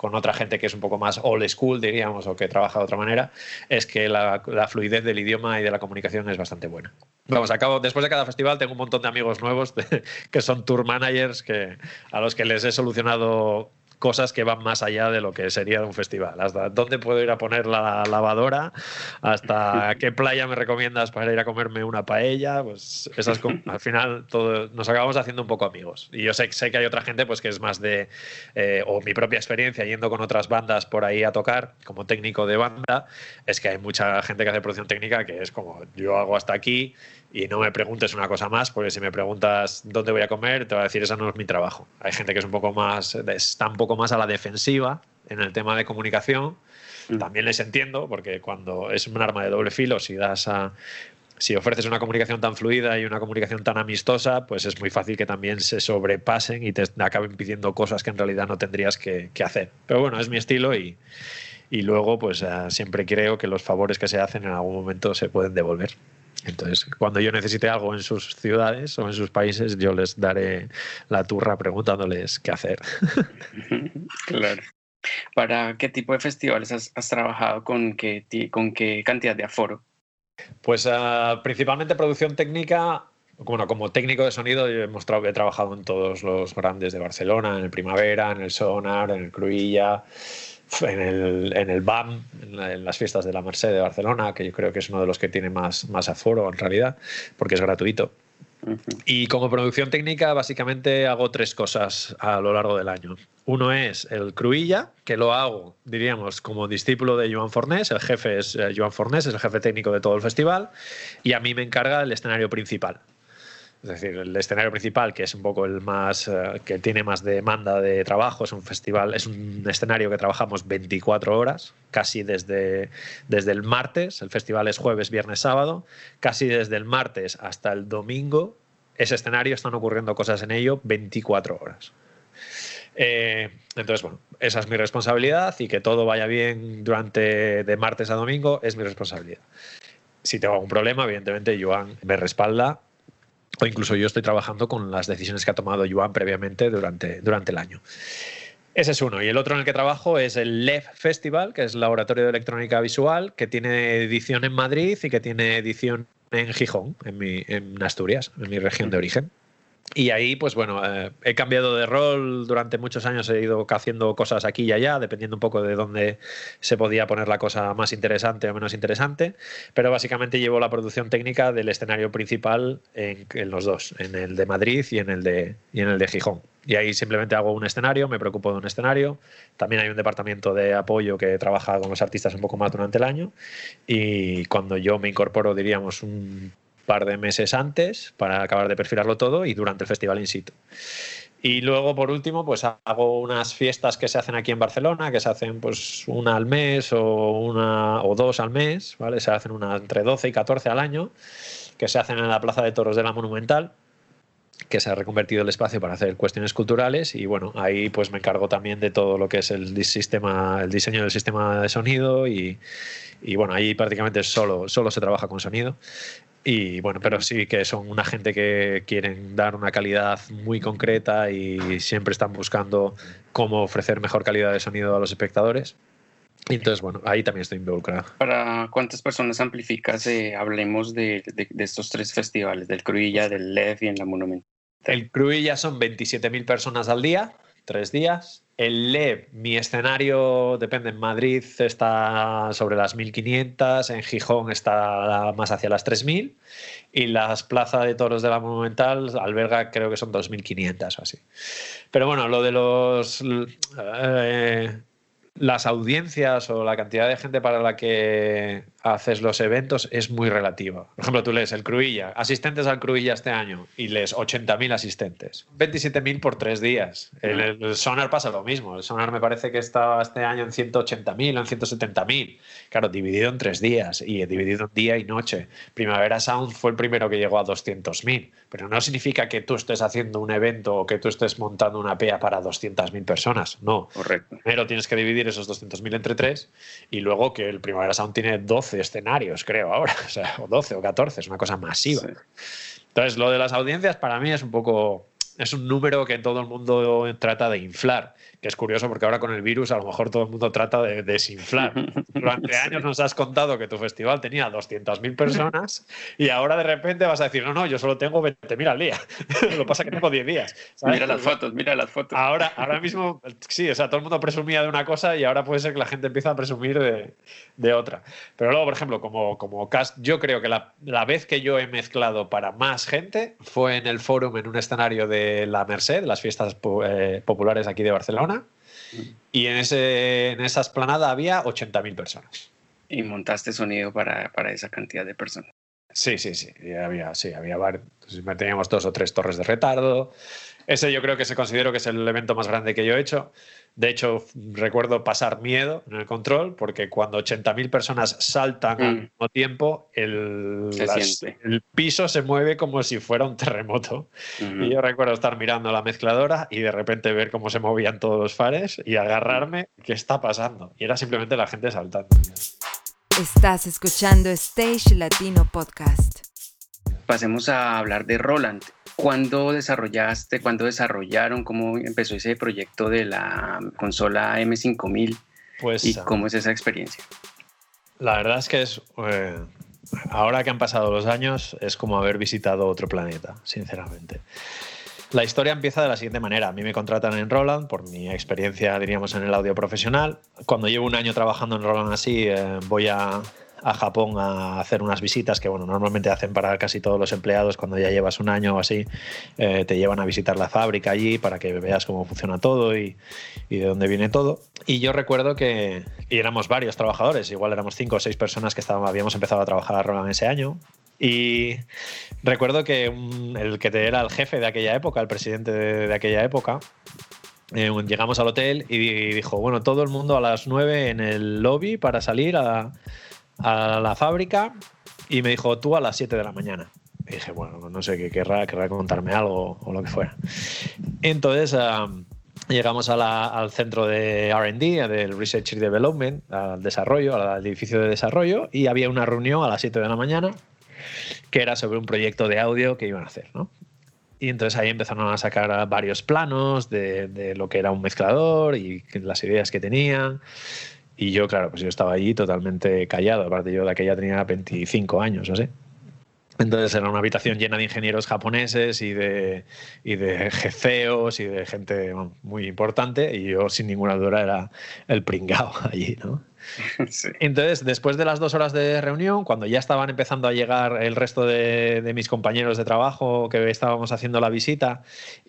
[SPEAKER 3] con, otra gente que es un poco más old school, diríamos, o que trabaja de otra manera, es que la, fluidez del idioma y de la comunicación es bastante buena. Vamos, acabo, después de cada festival tengo un montón de amigos nuevos que son tour managers que, a los que les he solucionado cosas que van más allá de lo que sería un festival. Hasta dónde puedo ir a poner la lavadora, hasta qué playa me recomiendas para ir a comerme una paella, pues esas al final todo, nos acabamos haciendo un poco amigos. Y yo sé, sé que hay otra gente pues que es más de, eh, o mi propia experiencia yendo con otras bandas por ahí a tocar como técnico de banda, es que hay mucha gente que hace producción técnica que es como yo hago hasta aquí y no me preguntes una cosa más, porque si me preguntas dónde voy a comer, te voy a decir, eso no es mi trabajo. Hay gente que es un poco más, está un poco más a la defensiva en el tema de comunicación. Mm. También les entiendo, porque cuando es un arma de doble filo, si das a, si ofreces una comunicación tan fluida y una comunicación tan amistosa, pues es muy fácil que también se sobrepasen y te acaben pidiendo cosas que en realidad no tendrías que, hacer. Pero bueno, es mi estilo y, luego pues eh, siempre creo que los favores que se hacen en algún momento se pueden devolver. Entonces, cuando yo necesite algo en sus ciudades o en sus países, yo les daré la turra preguntándoles qué hacer.
[SPEAKER 1] claro. ¿Para qué tipo de festivales has, trabajado? ¿Con qué, ¿Con qué cantidad de aforo?
[SPEAKER 3] Pues ah, principalmente producción técnica. Bueno, como técnico de sonido he, mostrado, he trabajado en todos los grandes de Barcelona, en el Primavera, en el Sonar, en el Cruilla, en el, en el BAM, en, las fiestas de la Merced de Barcelona, que yo creo que es uno de los que tiene más, más aforo en realidad, porque es gratuito. Y como producción técnica, básicamente hago tres cosas a lo largo del año. Uno es el Cruilla, que lo hago, diríamos, como discípulo de Joan Fornés. El jefe es eh, Joan Fornés, es el jefe técnico de todo el festival. Y a mí me encarga el escenario principal. Es decir, el escenario principal, que es un poco el más, eh, que tiene más demanda de trabajo, es un festival, es un escenario que trabajamos 24 horas, casi desde, desde el martes, el festival es jueves, viernes, sábado, casi desde el martes hasta el domingo, ese escenario están ocurriendo cosas en ello 24 horas. Eh, entonces, bueno, esa es mi responsabilidad y que todo vaya bien durante de martes a domingo es mi responsabilidad. Si tengo algún problema, evidentemente Joan me respalda o incluso yo estoy trabajando con las decisiones que ha tomado Joan previamente durante, durante el año. Ese es uno. Y el otro en el que trabajo es el LEF Festival, que es Laboratorio de Electrónica Visual, que tiene edición en Madrid y que tiene edición en Gijón, en, en Asturias, en mi región de origen. Y ahí, pues bueno, eh, he cambiado de rol durante muchos años, he ido haciendo cosas aquí y allá, dependiendo un poco de dónde se podía poner la cosa más interesante o menos interesante, pero básicamente llevo la producción técnica del escenario principal en, los dos, en el de Madrid y en el de, y en el de Gijón. Y ahí simplemente hago un escenario, me preocupo de un escenario. También hay un departamento de apoyo que trabaja con los artistas un poco más durante el año. Y cuando yo me incorporo, diríamos, un par de meses antes para acabar de perfilarlo todo y durante el festival in situ. Y luego, por último, pues hago unas fiestas que se hacen aquí en Barcelona, que se hacen pues una al mes o una o dos al mes, ¿vale? Se hacen una entre 12 y 14 al año, que se hacen en la Plaza de Toros de la Monumental, que se ha reconvertido el espacio para hacer cuestiones culturales y bueno, ahí pues me encargo también de todo lo que es el sistema, el diseño del sistema de sonido y, y bueno, ahí prácticamente solo, solo se trabaja con sonido y bueno, pero sí que son una gente que quieren dar una calidad muy concreta y siempre están buscando cómo ofrecer mejor calidad de sonido a los espectadores. Entonces, bueno, ahí también estoy involucrado.
[SPEAKER 1] ¿Para cuántas personas amplificas? Eh, hablemos de, de, estos tres festivales, del Cruilla, del LEF y en la Monumental.
[SPEAKER 3] El Cruilla son 27.000 personas al día, tres días. El LEV, mi escenario, depende, en Madrid está sobre las 1500, en Gijón está más hacia las 3000 y las plazas de toros de la Monumental alberga creo que son 2500 o así. Pero bueno, lo de los... Eh, las audiencias o la cantidad de gente para la que haces los eventos es muy relativa. Por ejemplo, tú lees el Cruilla, asistentes al Cruilla este año y lees 80.000 asistentes, 27.000 por tres días. En el, Sonar pasa lo mismo. El Sonar me parece que está este año en 180.000 o en 170.000. Claro, dividido en tres días y dividido en día y noche. Primavera Sound fue el primero que llegó a 200.000, pero no significa que tú estés haciendo un evento o que tú estés montando una PEA para 200.000 personas. No.
[SPEAKER 1] Correcto.
[SPEAKER 3] Primero tienes que dividir esos 200.000 entre tres y luego que el Primavera Sound tiene 12 escenarios, creo, ahora, o, sea, o 12 o 14, es una cosa masiva. Entonces, lo de las audiencias para mí es un poco, es un número que todo el mundo trata de inflar que es curioso porque ahora con el virus a lo mejor todo el mundo trata de desinflar. Durante años nos has contado que tu festival tenía 200.000 personas y ahora de repente vas a decir, no, no, yo solo tengo 20.000 al día. lo que pasa es que tengo 10 días.
[SPEAKER 1] Mira las fotos, mira las fotos.
[SPEAKER 3] Ahora, ahora mismo, sí, o sea, todo el mundo presumía de una cosa y ahora puede ser que la gente empiece a presumir de, de otra. Pero luego, por ejemplo, como, como cast, yo creo que la, la vez que yo he mezclado para más gente fue en el fórum, en un escenario de la Merced, las fiestas eh, populares aquí de Barcelona y en, ese, en esa esplanada había 80.000 personas.
[SPEAKER 1] Y montaste sonido para, esa cantidad de personas.
[SPEAKER 3] Sí, sí, sí. Había, sí, había. Teníamos dos o tres torres de retardo. Ese yo creo que se considero que es el evento más grande que yo he hecho. De hecho, recuerdo pasar miedo en el control porque cuando 80.000 personas saltan al mm. mismo tiempo, el, el, piso se mueve como si fuera un terremoto. Y yo recuerdo estar mirando la mezcladora y de repente ver cómo se movían todos los fares y agarrarme, ¿qué está pasando? Y era simplemente la gente saltando.
[SPEAKER 2] Estás escuchando Stage Latino Podcast.
[SPEAKER 1] Pasemos a hablar de Roland. ¿Cuándo desarrollaste, cuándo desarrollaron, cómo empezó ese proyecto de la consola M5000? Pues, ¿Y ah, cómo es esa experiencia?
[SPEAKER 3] La verdad es que es, eh, ahora que han pasado los años, es como haber visitado otro planeta, sinceramente. La historia empieza de la siguiente manera. A mí me contratan en Roland por mi experiencia, diríamos, en el audio profesional. Cuando llevo un año trabajando en Roland así, eh, voy a, Japón a hacer unas visitas que, bueno, normalmente hacen para casi todos los empleados cuando ya llevas un año o así. Eh, te llevan a visitar la fábrica allí para que veas cómo funciona todo y, y, de dónde viene todo. Y yo recuerdo que y éramos varios trabajadores, igual éramos cinco o seis personas que estábamos, habíamos empezado a trabajar a Roland ese año. Y recuerdo que el que era el jefe de aquella época, el presidente de, aquella época, eh, llegamos al hotel y dijo, bueno, todo el mundo a las 9 en el lobby para salir a, la fábrica y me dijo, tú a las 7 de la mañana. Y dije, bueno, no sé qué querrá, querrá contarme algo o lo que fuera. Entonces llegamos al centro de RD, del Research and Development, al desarrollo, al edificio de desarrollo, y había una reunión a las 7 de la mañana que era sobre un proyecto de audio que iban a hacer, ¿no? Y entonces ahí empezaron a sacar varios planos de, lo que era un mezclador y las ideas que tenían. Y yo, claro, pues yo estaba allí totalmente callado. Aparte, yo de aquella tenía 25 años, o sé. Entonces era una habitación llena de ingenieros japoneses y de, y de jefeos y de gente muy importante y yo sin ninguna duda era el pringao allí, ¿no? Entonces, después de las dos horas de reunión, cuando ya estaban empezando a llegar el resto de, mis compañeros de trabajo que estábamos haciendo la visita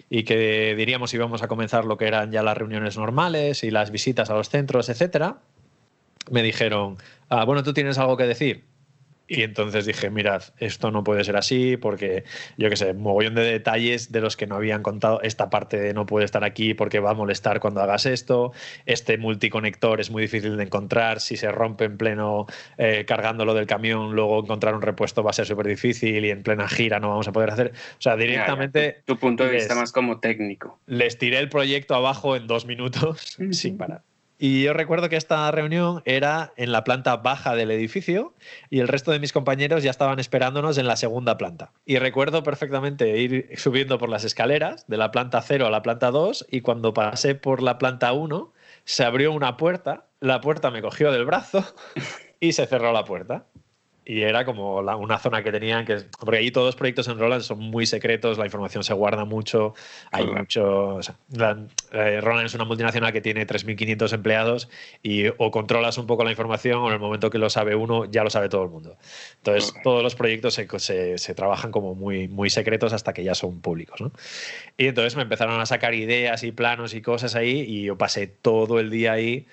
[SPEAKER 3] y que diríamos íbamos a comenzar lo que eran ya las reuniones normales y las visitas a los centros, etcétera, me dijeron, ah, bueno, tú tienes algo que decir. Y entonces dije, mirad, esto no puede ser así porque, yo qué sé, mogollón de detalles de los que no habían contado. Esta parte no puede estar aquí porque va a molestar cuando hagas esto. Este multiconector es muy difícil de encontrar. Si se rompe en pleno eh, cargándolo del camión, luego encontrar un repuesto va a ser súper difícil y en plena gira no vamos a poder hacer. O sea, directamente...
[SPEAKER 1] tu, punto de vista más como técnico.
[SPEAKER 3] Les tiré el proyecto abajo en dos minutos sin parar. Y yo recuerdo que esta reunión era en la planta baja del edificio y el resto de mis compañeros ya estaban esperándonos en la segunda planta. Y recuerdo perfectamente ir subiendo por las escaleras de la planta 0 a la planta 2 y cuando pasé por la planta 1 se abrió una puerta, la puerta me cogió del brazo y se cerró la puerta y era como una zona que tenían que porque allí todos los proyectos en Roland son muy secretos la información se guarda mucho hay mucho eh, Roland es una multinacional que tiene 3.500 empleados y o controlas un poco la información o en el momento que lo sabe uno ya lo sabe todo el mundo. Entonces todos los proyectos se, se, trabajan como muy, muy secretos hasta que ya son públicos ¿no? y entonces me empezaron a sacar ideas y planos y cosas ahí y yo pasé todo el día ahí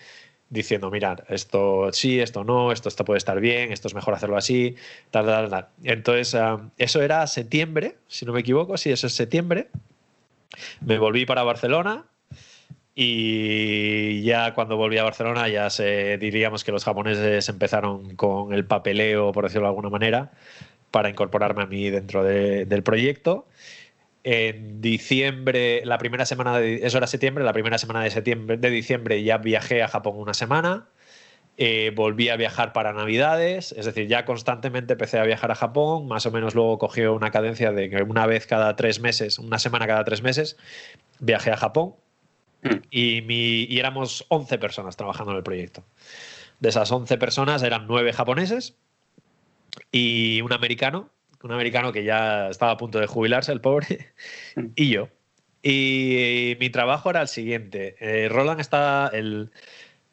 [SPEAKER 3] diciendo, mirad, esto sí, esto no, esto, esto puede estar bien, esto es mejor hacerlo así, tal, tal, tal. Entonces, ah, eso era septiembre, si no me equivoco, sí, eso es septiembre. Me volví para Barcelona y ya cuando volví a Barcelona ya se, diríamos que los japoneses empezaron con el papeleo, por decirlo de alguna manera, para incorporarme a mí dentro del proyecto en diciembre, la primera semana de eso era septiembre, la primera semana de septiembre, de diciembre ya viajé a Japón una semana. Eh, volví a viajar para Navidades, es decir, ya constantemente empecé a viajar a Japón, más o menos luego cogió una cadencia de que una vez cada tres meses, una semana cada tres meses, viajé a Japón mm. y, mi, y éramos 11 personas trabajando en el proyecto. De esas 11 personas eran 9 japoneses y un americano un americano que ya estaba a punto de jubilarse, el pobre, y yo. Y mi trabajo era el siguiente. Eh, Roland está.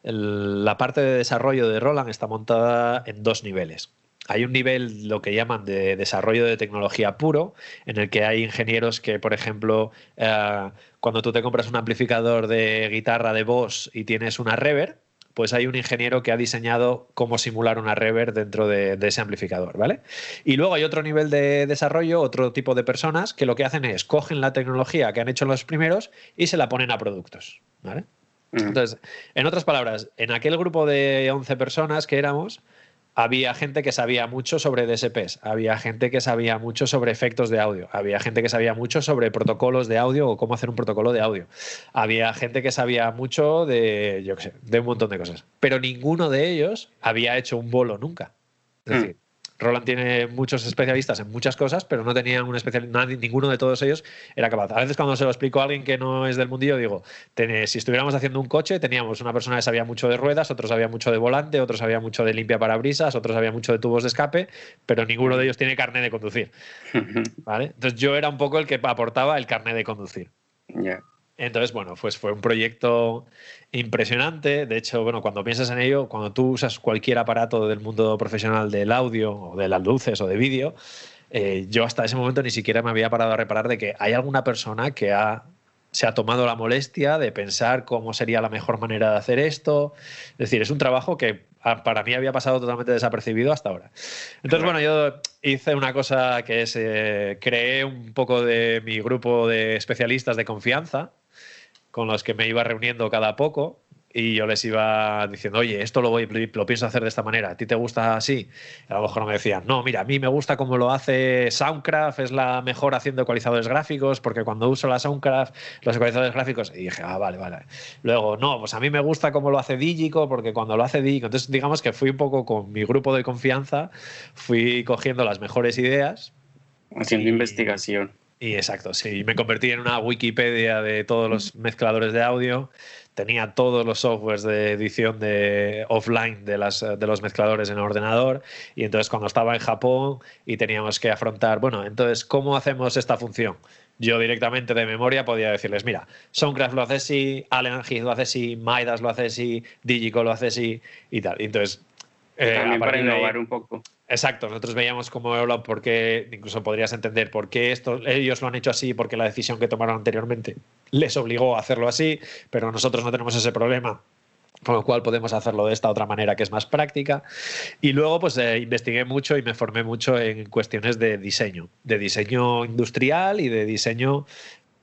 [SPEAKER 3] la parte de desarrollo de Roland está montada en dos niveles. Hay un nivel, lo que llaman de desarrollo de tecnología puro, en el que hay ingenieros que, por ejemplo, eh, cuando tú te compras un amplificador de guitarra de voz y tienes una reverb, pues hay un ingeniero que ha diseñado cómo simular una reverb dentro de, ese amplificador, ¿vale? Y luego hay otro nivel de desarrollo, otro tipo de personas que lo que hacen es cogen la tecnología que han hecho los primeros y se la ponen a productos, ¿vale? Entonces, en otras palabras, en aquel grupo de 11 personas que éramos, había gente que sabía mucho sobre DSPs, había gente que sabía mucho sobre efectos de audio, había gente que sabía mucho sobre protocolos de audio o cómo hacer un protocolo de audio, había gente que sabía mucho de, yo qué sé, de un montón de cosas, pero ninguno de ellos había hecho un bolo nunca. Es mm. decir, Roland tiene muchos especialistas en muchas cosas, pero no tenía un especial, ninguno de todos ellos era capaz. A veces cuando se lo explico a alguien que no es del mundillo, digo, si estuviéramos haciendo un coche, teníamos una persona que sabía mucho de ruedas, otros sabía mucho de volante, otros sabía mucho de limpia parabrisas, otros sabía mucho de tubos de escape, pero ninguno de ellos tiene carnet de conducir. ¿Vale? Entonces yo era un poco el que aportaba el carnet de conducir. Entonces, bueno, pues fue un proyecto impresionante. De hecho, bueno, cuando piensas en ello, cuando tú usas cualquier aparato del mundo profesional del audio o de las luces o de vídeo, eh, yo hasta ese momento ni siquiera me había parado a reparar de que hay alguna persona que ha, se ha tomado la molestia de pensar cómo sería la mejor manera de hacer esto. Es decir, es un trabajo que para mí había pasado totalmente desapercibido hasta ahora. Entonces, bueno, yo hice una cosa que es, eh, creé un poco de mi grupo de especialistas de confianza, con los que me iba reuniendo cada poco y yo les iba diciendo, oye, esto lo, voy, lo pienso hacer de esta manera, ¿a ti te gusta así? a lo mejor me decían, no, mira, a mí me gusta como lo hace Soundcraft, es la mejor haciendo ecualizadores gráficos, porque cuando uso la Soundcraft, los ecualizadores gráficos, y dije, ah, vale, vale. Luego, no, pues a mí me gusta como lo hace Digico, porque cuando lo hace Digico, entonces digamos que fui un poco con mi grupo de confianza, fui cogiendo las mejores ideas.
[SPEAKER 1] Haciendo investigación.
[SPEAKER 3] Y exacto, sí, me convertí en una Wikipedia de todos los mezcladores de audio. Tenía todos los softwares de edición de offline de, las, de los mezcladores en el ordenador. Y entonces cuando estaba en Japón y teníamos que afrontar, bueno, entonces, ¿cómo hacemos esta función? Yo directamente de memoria podía decirles, mira, Soundcraft lo hace así, Allen Heath lo hace así, Midas lo hace así, Digico lo hace así y tal. entonces,
[SPEAKER 1] eh, para innovar un poco.
[SPEAKER 3] Exacto, nosotros veíamos cómo porque incluso podrías entender por qué esto, ellos lo han hecho así, porque la decisión que tomaron anteriormente les obligó a hacerlo así, pero nosotros no tenemos ese problema con lo cual podemos hacerlo de esta otra manera que es más práctica. Y luego pues eh, investigué mucho y me formé mucho en cuestiones de diseño, de diseño industrial y de diseño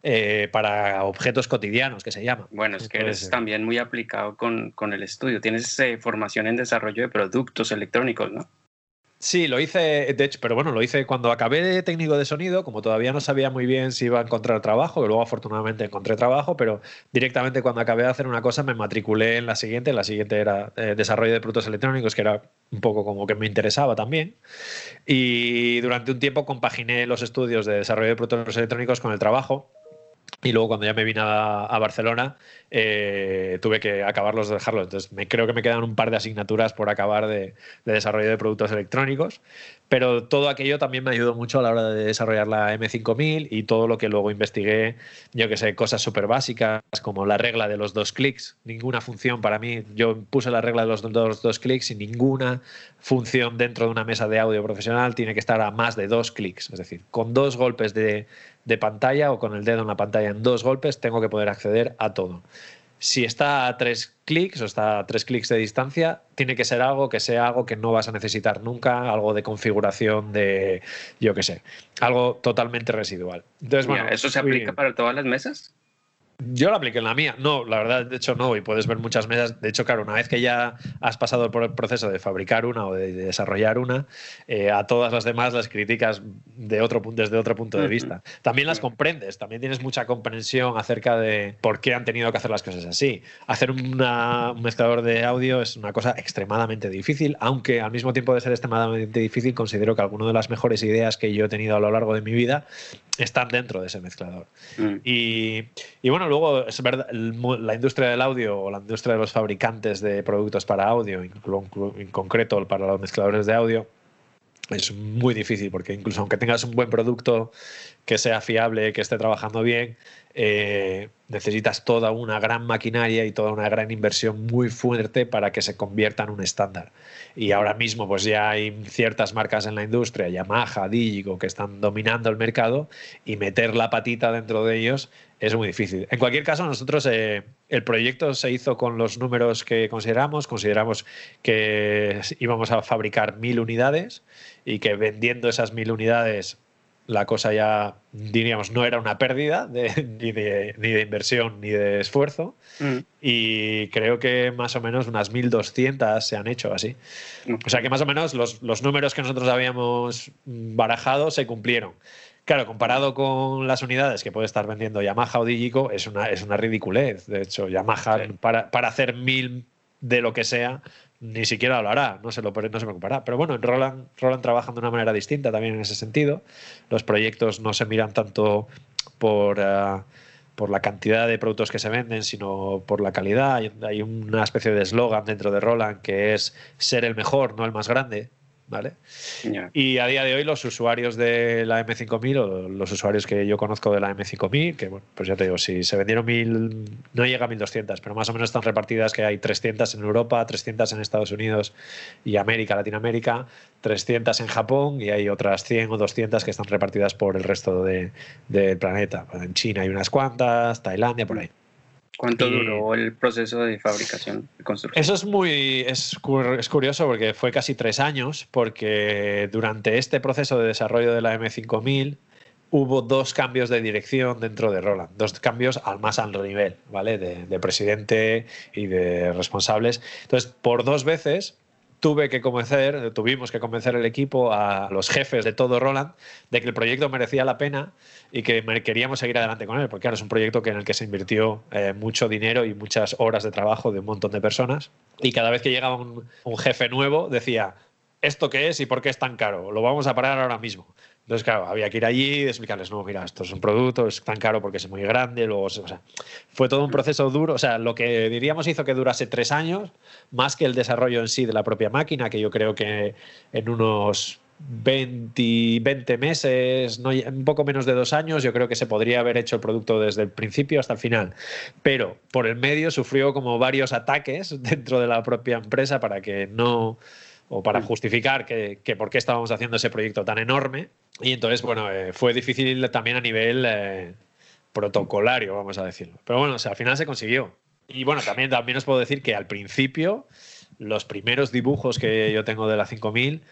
[SPEAKER 3] eh, para objetos cotidianos, que se llama.
[SPEAKER 1] Bueno, es que eres también muy aplicado con, con el estudio. Tienes eh, formación en desarrollo de productos electrónicos, ¿no?
[SPEAKER 3] Sí, lo hice, de hecho, pero bueno, lo hice cuando acabé de técnico de sonido, como todavía no sabía muy bien si iba a encontrar trabajo, que luego afortunadamente encontré trabajo, pero directamente cuando acabé de hacer una cosa me matriculé en la siguiente, la siguiente era eh, desarrollo de productos electrónicos, que era un poco como que me interesaba también. Y durante un tiempo compaginé los estudios de desarrollo de productos electrónicos con el trabajo. Y luego cuando ya me vine a, Barcelona, eh, tuve que acabarlos de dejarlos. Entonces me, creo que me quedan un par de asignaturas por acabar de, de, desarrollo de productos electrónicos. Pero todo aquello también me ayudó mucho a la hora de desarrollar la M5000 y todo lo que luego investigué, yo que sé, cosas súper básicas como la regla de los dos clics. Ninguna función para mí, yo puse la regla de los dos, dos clics y ninguna función dentro de una mesa de audio profesional tiene que estar a más de dos clics. Es decir, con dos golpes de de pantalla o con el dedo en la pantalla en dos golpes, tengo que poder acceder a todo. Si está a tres clics o está a tres clics de distancia, tiene que ser algo que sea algo que no vas a necesitar nunca, algo de configuración de, yo qué sé, algo totalmente residual. Entonces, bueno,
[SPEAKER 1] ¿Eso se aplica para todas las mesas?
[SPEAKER 3] Yo lo apliqué en la mía. No, la verdad, de hecho no. Y puedes ver muchas mesas. De hecho, claro, una vez que ya has pasado por el proceso de fabricar una o de, desarrollar una, eh, a todas las demás las criticas de otro, desde otro punto de vista. También las comprendes. También tienes mucha comprensión acerca de por qué han tenido que hacer las cosas así. Hacer un mezclador de audio es una cosa extremadamente difícil, aunque al mismo tiempo de ser extremadamente difícil, considero que alguna de las mejores ideas que yo he tenido a lo largo de mi vida están dentro de ese mezclador. Mm. Y, y bueno, luego es verdad, la industria del audio o la industria de los fabricantes de productos para audio, en concreto para los mezcladores de audio, es muy difícil porque incluso aunque tengas un buen producto que sea fiable, que esté trabajando bien, eh, necesitas toda una gran maquinaria y toda una gran inversión muy fuerte para que se convierta en un estándar. Y ahora mismo pues ya hay ciertas marcas en la industria, Yamaha, Digico, que están dominando el mercado y meter la patita dentro de ellos es muy difícil. En cualquier caso, nosotros eh, el proyecto se hizo con los números que consideramos. Consideramos que íbamos a fabricar mil unidades y que vendiendo esas mil unidades la cosa ya, diríamos, no era una pérdida ni, de, inversión ni de esfuerzo. Mm. Y creo que más o menos unas 1.200 se han hecho así. O sea que más o menos los, números que nosotros habíamos barajado se cumplieron. Claro, comparado con las unidades que puede estar vendiendo Yamaha o Digico, es una, es una ridiculez. De hecho, Yamaha, para, para hacer mil de lo que sea, ni siquiera lo hará, no se, lo, no se preocupará. Pero bueno, en Roland, Roland trabajan de una manera distinta también en ese sentido. Los proyectos no se miran tanto por, eh, por la cantidad de productos que se venden, sino por la calidad. Hay una especie de eslogan dentro de Roland que es ser el mejor, no el más grande. ¿Vale? Y a día de hoy los usuarios de la M5000 o los usuarios que yo conozco de la M5000, que bueno, pues ya te digo, si se vendieron mil, no llega a 1200, pero más o menos están repartidas que hay 300 en Europa, 300 en Estados Unidos y América, Latinoamérica, 300 en Japón y hay otras 100 o 200 que están repartidas por el resto del planeta. En China hay unas cuantas, Tailandia, por ahí.
[SPEAKER 1] ¿Cuánto duró el proceso de fabricación de construcción?
[SPEAKER 3] Eso es muy es, es, curioso porque fue casi tres años, porque durante este proceso de desarrollo de la M5000 hubo dos cambios de dirección dentro de Roland, dos cambios al más alto nivel, ¿vale? De, de presidente y de responsables. Entonces, por dos veces tuve que convencer, tuvimos que convencer el equipo, a los jefes de todo Roland, de que el proyecto merecía la pena y que queríamos seguir adelante con él, porque ahora es un proyecto en el que se invirtió eh, mucho dinero y muchas horas de trabajo de un montón de personas. Y cada vez que llegaba un jefe nuevo, decía, ¿esto qué es y por qué es tan caro? Lo vamos a parar ahora mismo. Entonces, claro, había que ir allí y explicarles, no, mira, esto es un producto, es tan caro porque es muy grande, luego, o sea, fue todo un proceso duro, o sea, lo que diríamos hizo que durase tres años, más que el desarrollo en sí de la propia máquina, que yo creo que en unos 20, 20 meses, no, un poco menos de dos años, yo creo que se podría haber hecho el producto desde el principio hasta el final. Pero por el medio sufrió como varios ataques dentro de la propia empresa para que no o para justificar que, por qué estábamos haciendo ese proyecto tan enorme. Y entonces, bueno, eh, fue difícil también a nivel eh, protocolario, vamos a decirlo. Pero bueno, al final se consiguió. Y bueno, también, también os puedo decir que al principio, los primeros dibujos que yo tengo de la 5000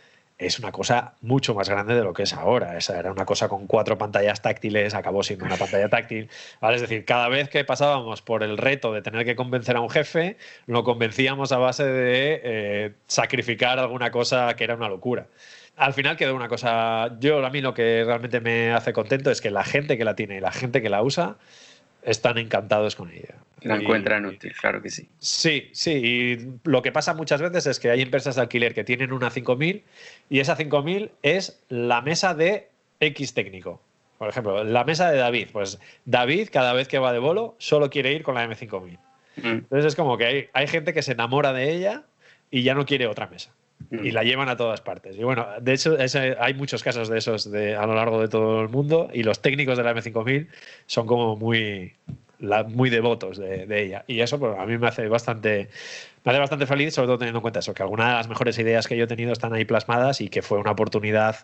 [SPEAKER 3] es una cosa mucho más grande de lo que es ahora. Esa era una cosa con cuatro pantallas táctiles, acabó siendo una pantalla táctil. Es decir, cada vez que pasábamos por el reto de tener que convencer a un jefe, lo convencíamos a base de eh, sacrificar alguna cosa que era una locura. Al final quedó una cosa, yo a mí lo que realmente me hace contento es que la gente que la tiene y la gente que la usa están encantados con ella.
[SPEAKER 1] La encuentran útil, claro que sí.
[SPEAKER 3] Sí, sí. Y lo que pasa muchas veces es que hay empresas de alquiler que tienen una 5000 y esa 5000 es la mesa de X técnico. Por ejemplo, la mesa de David. Pues David, cada vez que va de bolo, solo quiere ir con la M5000. Mm. Entonces es como que hay, hay gente que se enamora de ella y ya no quiere otra mesa y mm. la llevan a todas partes. Y bueno, de hecho, hay muchos casos de esos de, a lo largo de todo el mundo y los técnicos de la M5000 son como muy, muy devotos de, ella. Y eso pues, a mí me hace bastante me hace bastante feliz, sobre todo teniendo en cuenta eso, que algunas de las mejores ideas que yo he tenido están ahí plasmadas y que fue una oportunidad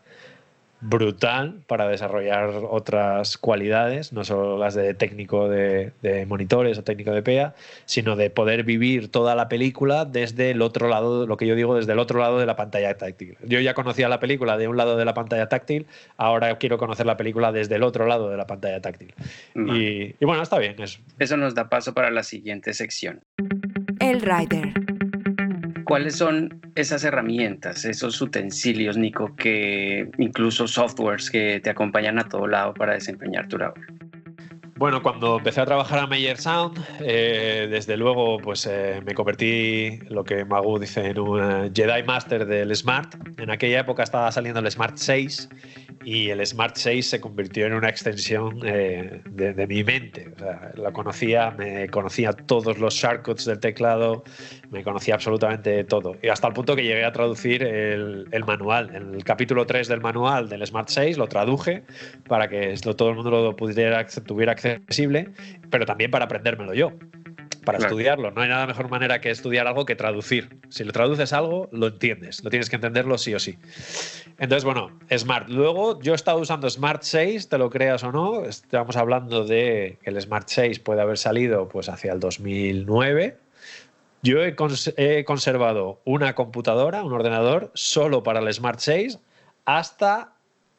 [SPEAKER 3] brutal para desarrollar otras cualidades, no solo las de técnico de, monitores o técnico de PEA, sino de poder vivir toda la película desde el otro lado, lo que yo digo, desde el otro lado de la pantalla táctil. Yo ya conocía la película de un lado de la pantalla táctil, ahora quiero conocer la película desde el otro lado de la pantalla táctil. Y, y, bueno, está bien. Eso.
[SPEAKER 1] eso nos da paso para la siguiente sección.
[SPEAKER 2] El Rider.
[SPEAKER 1] ¿Cuáles son esas herramientas, esos utensilios, Nico, que incluso softwares que te acompañan a todo lado para desempeñar tu labor?
[SPEAKER 3] Bueno, cuando empecé a trabajar a Meyer Sound, eh, desde luego pues eh, me convertí, lo que Magu dice, en un eh, Jedi Master del Smart. En aquella época estaba saliendo el Smart 6 y el Smart 6 se convirtió en una extensión eh, de, mi mente. lo conocía, me conocía todos los shortcuts del teclado, me conocía absolutamente todo. Y hasta el punto que llegué a traducir el, manual. El capítulo 3 del manual del Smart 6 lo traduje para que todo el mundo lo pudiera, tuviera accesible, pero también para aprendérmelo yo para estudiarlo. No hay nada mejor manera que estudiar algo que traducir. Si lo traduces algo, lo entiendes, lo tienes que entenderlo sí o sí. Entonces, bueno, Smart. Luego, yo he estado usando Smart 6, te lo creas o no. Estamos hablando de que el Smart 6 puede haber salido pues hacia el 2009. Yo he, conservado una computadora, un ordenador, solo para el Smart 6 hasta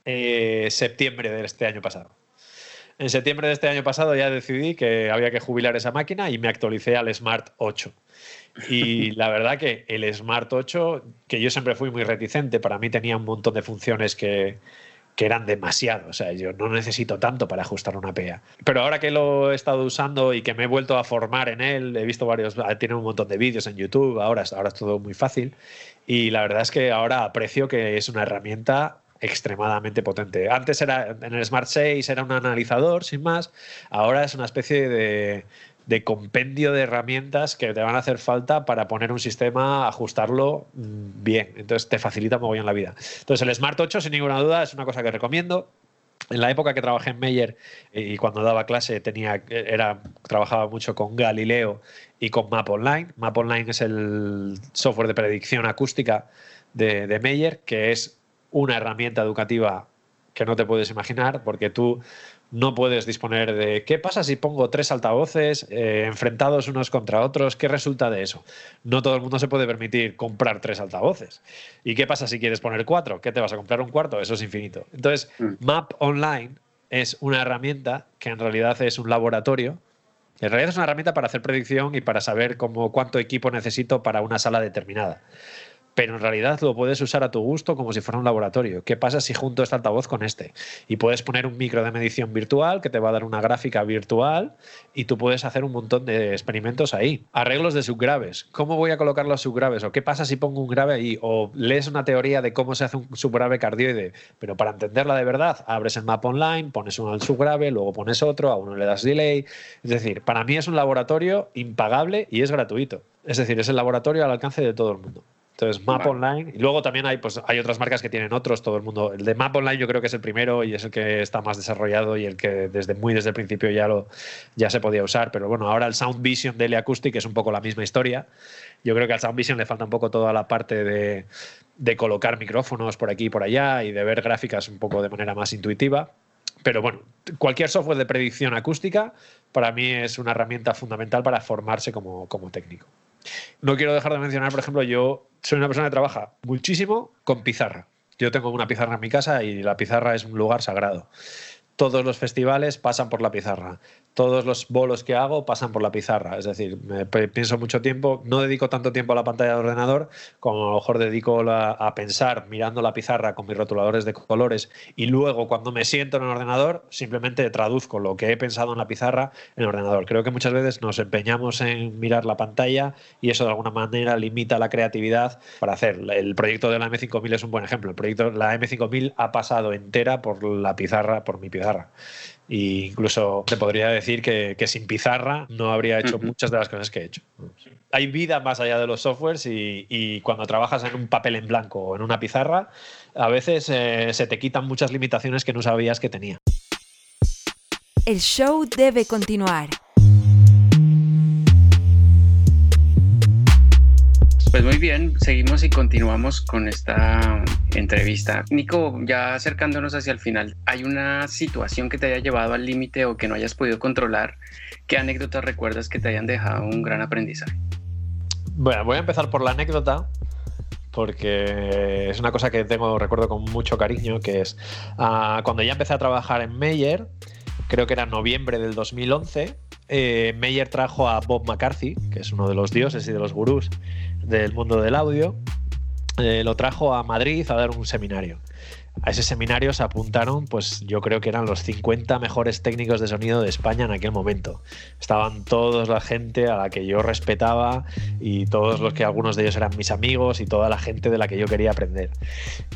[SPEAKER 3] eh, septiembre de este año pasado. En septiembre de este año pasado ya decidí que había que jubilar esa máquina y me actualicé al Smart 8. Y la verdad que el Smart 8, que yo siempre fui muy reticente, para mí tenía un montón de funciones que, eran demasiado. O sea, yo no necesito tanto para ajustar una PEA. Pero ahora que lo he estado usando y que me he vuelto a formar en él, he visto varios, tiene un montón de vídeos en YouTube, ahora, ahora es todo muy fácil. Y la verdad es que ahora aprecio que es una herramienta extremadamente potente. Antes era en el Smart 6 era un analizador, sin más. Ahora es una especie de, compendio de herramientas que te van a hacer falta para poner un sistema, ajustarlo mm, bien. Entonces te facilita muy bien la vida. Entonces el Smart 8, sin ninguna duda, es una cosa que recomiendo. En la época que trabajé en Meyer y cuando daba clase tenía, era, trabajaba mucho con Galileo y con Map Online. Map Online es el software de predicción acústica de, de Meyer, que es una herramienta educativa que no te puedes imaginar, porque tú no puedes disponer de qué pasa si pongo tres altavoces eh, enfrentados unos contra otros, ¿qué resulta de eso? No todo el mundo se puede permitir comprar tres altavoces. ¿Y qué pasa si quieres poner cuatro? ¿Qué te vas a comprar un cuarto? Eso es infinito. Entonces, mm. Map Online es una herramienta que en realidad es un laboratorio. En realidad es una herramienta para hacer predicción y para saber cómo, cuánto equipo necesito para una sala determinada pero en realidad lo puedes usar a tu gusto como si fuera un laboratorio. ¿Qué pasa si junto este altavoz con este? Y puedes poner un micro de medición virtual que te va a dar una gráfica virtual y tú puedes hacer un montón de experimentos ahí. Arreglos de subgraves. ¿Cómo voy a colocar los subgraves? ¿O qué pasa si pongo un grave ahí? O lees una teoría de cómo se hace un subgrave cardioide. Pero para entenderla de verdad, abres el mapa online, pones uno al subgrave, luego pones otro, a uno le das delay. Es decir, para mí es un laboratorio impagable y es gratuito. Es decir, es el laboratorio al alcance de todo el mundo. Entonces, Map Online. Y luego también hay, pues, hay otras marcas que tienen otros, todo el mundo. El de Map Online yo creo que es el primero y es el que está más desarrollado y el que desde muy desde el principio ya, lo, ya se podía usar. Pero bueno, ahora el Sound Vision de Acoustic es un poco la misma historia. Yo creo que al Sound Vision le falta un poco toda la parte de, de colocar micrófonos por aquí y por allá y de ver gráficas un poco de manera más intuitiva. Pero bueno, cualquier software de predicción acústica para mí es una herramienta fundamental para formarse como, como técnico. No quiero dejar de mencionar, por ejemplo, yo soy una persona que trabaja muchísimo con pizarra. Yo tengo una pizarra en mi casa y la pizarra es un lugar sagrado. Todos los festivales pasan por la pizarra todos los bolos que hago pasan por la pizarra. Es decir, pienso mucho tiempo, no dedico tanto tiempo a la pantalla del ordenador como a lo mejor dedico a pensar mirando la pizarra con mis rotuladores de colores y luego cuando me siento en el ordenador simplemente traduzco lo que he pensado en la pizarra en el ordenador. Creo que muchas veces nos empeñamos en mirar la pantalla y eso de alguna manera limita la creatividad para hacer. El proyecto de la M5000 es un buen ejemplo. El proyecto, la M5000 ha pasado entera por la pizarra, por mi pizarra. E incluso te podría decir que, sin pizarra no habría hecho muchas de las cosas que he hecho. Hay vida más allá de los softwares y, cuando trabajas en un papel en blanco o en una pizarra, a veces eh, se te quitan muchas limitaciones que no sabías que tenía.
[SPEAKER 2] El show debe continuar.
[SPEAKER 1] Pues muy bien, seguimos y continuamos con esta entrevista. Nico, ya acercándonos hacia el final, ¿hay una situación que te haya llevado al límite o que no hayas podido controlar? ¿Qué anécdotas recuerdas que te hayan dejado un gran aprendizaje?
[SPEAKER 3] Bueno, voy a empezar por la anécdota porque es una cosa que tengo, recuerdo con mucho cariño, que es ah, cuando ya empecé a trabajar en Meyer, creo que era noviembre del 2011, eh, Meyer trajo a Bob McCarthy, que es uno de los dioses y de los gurús del mundo del audio, eh, lo trajo a Madrid a dar un seminario. A ese seminario se apuntaron, pues yo creo que eran los 50 mejores técnicos de sonido de España en aquel momento. Estaban toda la gente a la que yo respetaba y todos los que algunos de ellos eran mis amigos y toda la gente de la que yo quería aprender.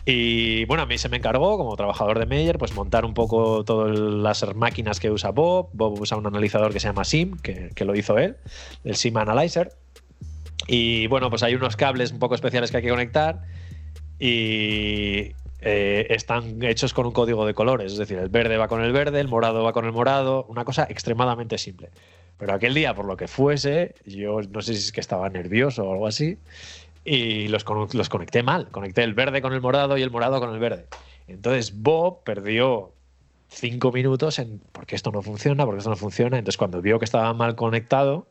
[SPEAKER 3] Y bueno, a mí se me encargó como trabajador de Meyer, pues montar un poco todas las máquinas que usa Bob. Bob usa un analizador que se llama SIM, que, que lo hizo él, el SIM Analyzer. Y bueno, pues hay unos cables un poco especiales que hay que conectar y eh, están hechos con un código de colores, es decir, el verde va con el verde, el morado va con el morado, una cosa extremadamente simple. Pero aquel día, por lo que fuese, yo no sé si es que estaba nervioso o algo así, y los, los conecté mal. Conecté el verde con el morado y el morado con el verde. Entonces Bob perdió cinco minutos en porque esto no funciona, porque esto no funciona. Entonces cuando vio que estaba mal conectado,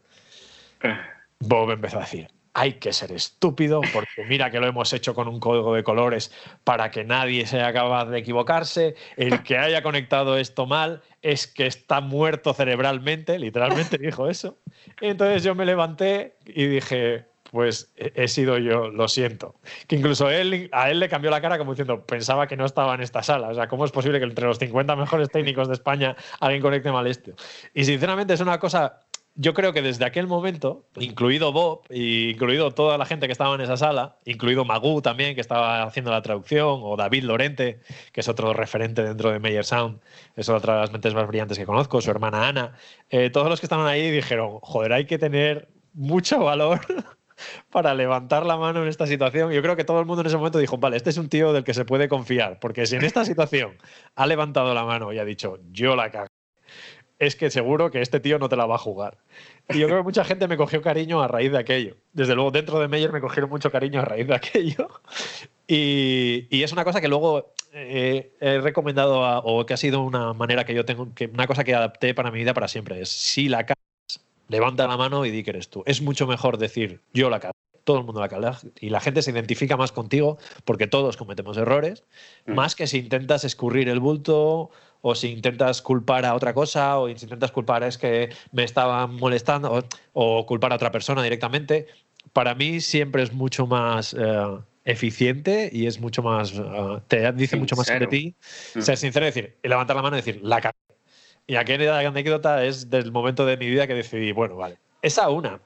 [SPEAKER 3] eh. Bob empezó a decir, hay que ser estúpido porque mira que lo hemos hecho con un código de colores para que nadie sea capaz de equivocarse. El que haya conectado esto mal es que está muerto cerebralmente, literalmente dijo eso. Entonces yo me levanté y dije, pues he sido yo, lo siento. Que incluso él, a él le cambió la cara como diciendo, pensaba que no estaba en esta sala. O sea, ¿cómo es posible que entre los 50 mejores técnicos de España alguien conecte mal esto? Y sinceramente es una cosa yo creo que desde aquel momento, incluido Bob, incluido toda la gente que estaba en esa sala, incluido Magoo también, que estaba haciendo la traducción, o David Lorente, que es otro referente dentro de Meyer Sound, es otra de las mentes más brillantes que conozco, su hermana Ana, eh, todos los que estaban ahí dijeron, joder, hay que tener mucho valor para levantar la mano en esta situación. Yo creo que todo el mundo en ese momento dijo, vale, este es un tío del que se puede confiar, porque si en esta situación ha levantado la mano y ha dicho, yo la cago, es que seguro que este tío no te la va a jugar. Y yo creo que mucha gente me cogió cariño a raíz de aquello. Desde luego, dentro de Meyer me cogieron mucho cariño a raíz de aquello. Y, es una cosa que luego eh, he recomendado, o que ha sido una manera que yo tengo, que una cosa que adapté para mi vida para siempre. Es si la cagas, levanta la mano y di que eres tú. Es mucho mejor decir yo la cago todo el mundo la caga y la gente se identifica más contigo porque todos cometemos errores, mm. más que si intentas escurrir el bulto o si intentas culpar a otra cosa, o si intentas culpar es que me estaban molestando, o, culpar a otra persona directamente, para mí siempre es mucho más eh, eficiente y es mucho más, eh, te dice mucho más sobre ti, mm. ser sincero y decir, y levantar la mano y decir, la cara. Y aquella anécdota es del momento de mi vida que decidí, bueno, vale, esa una.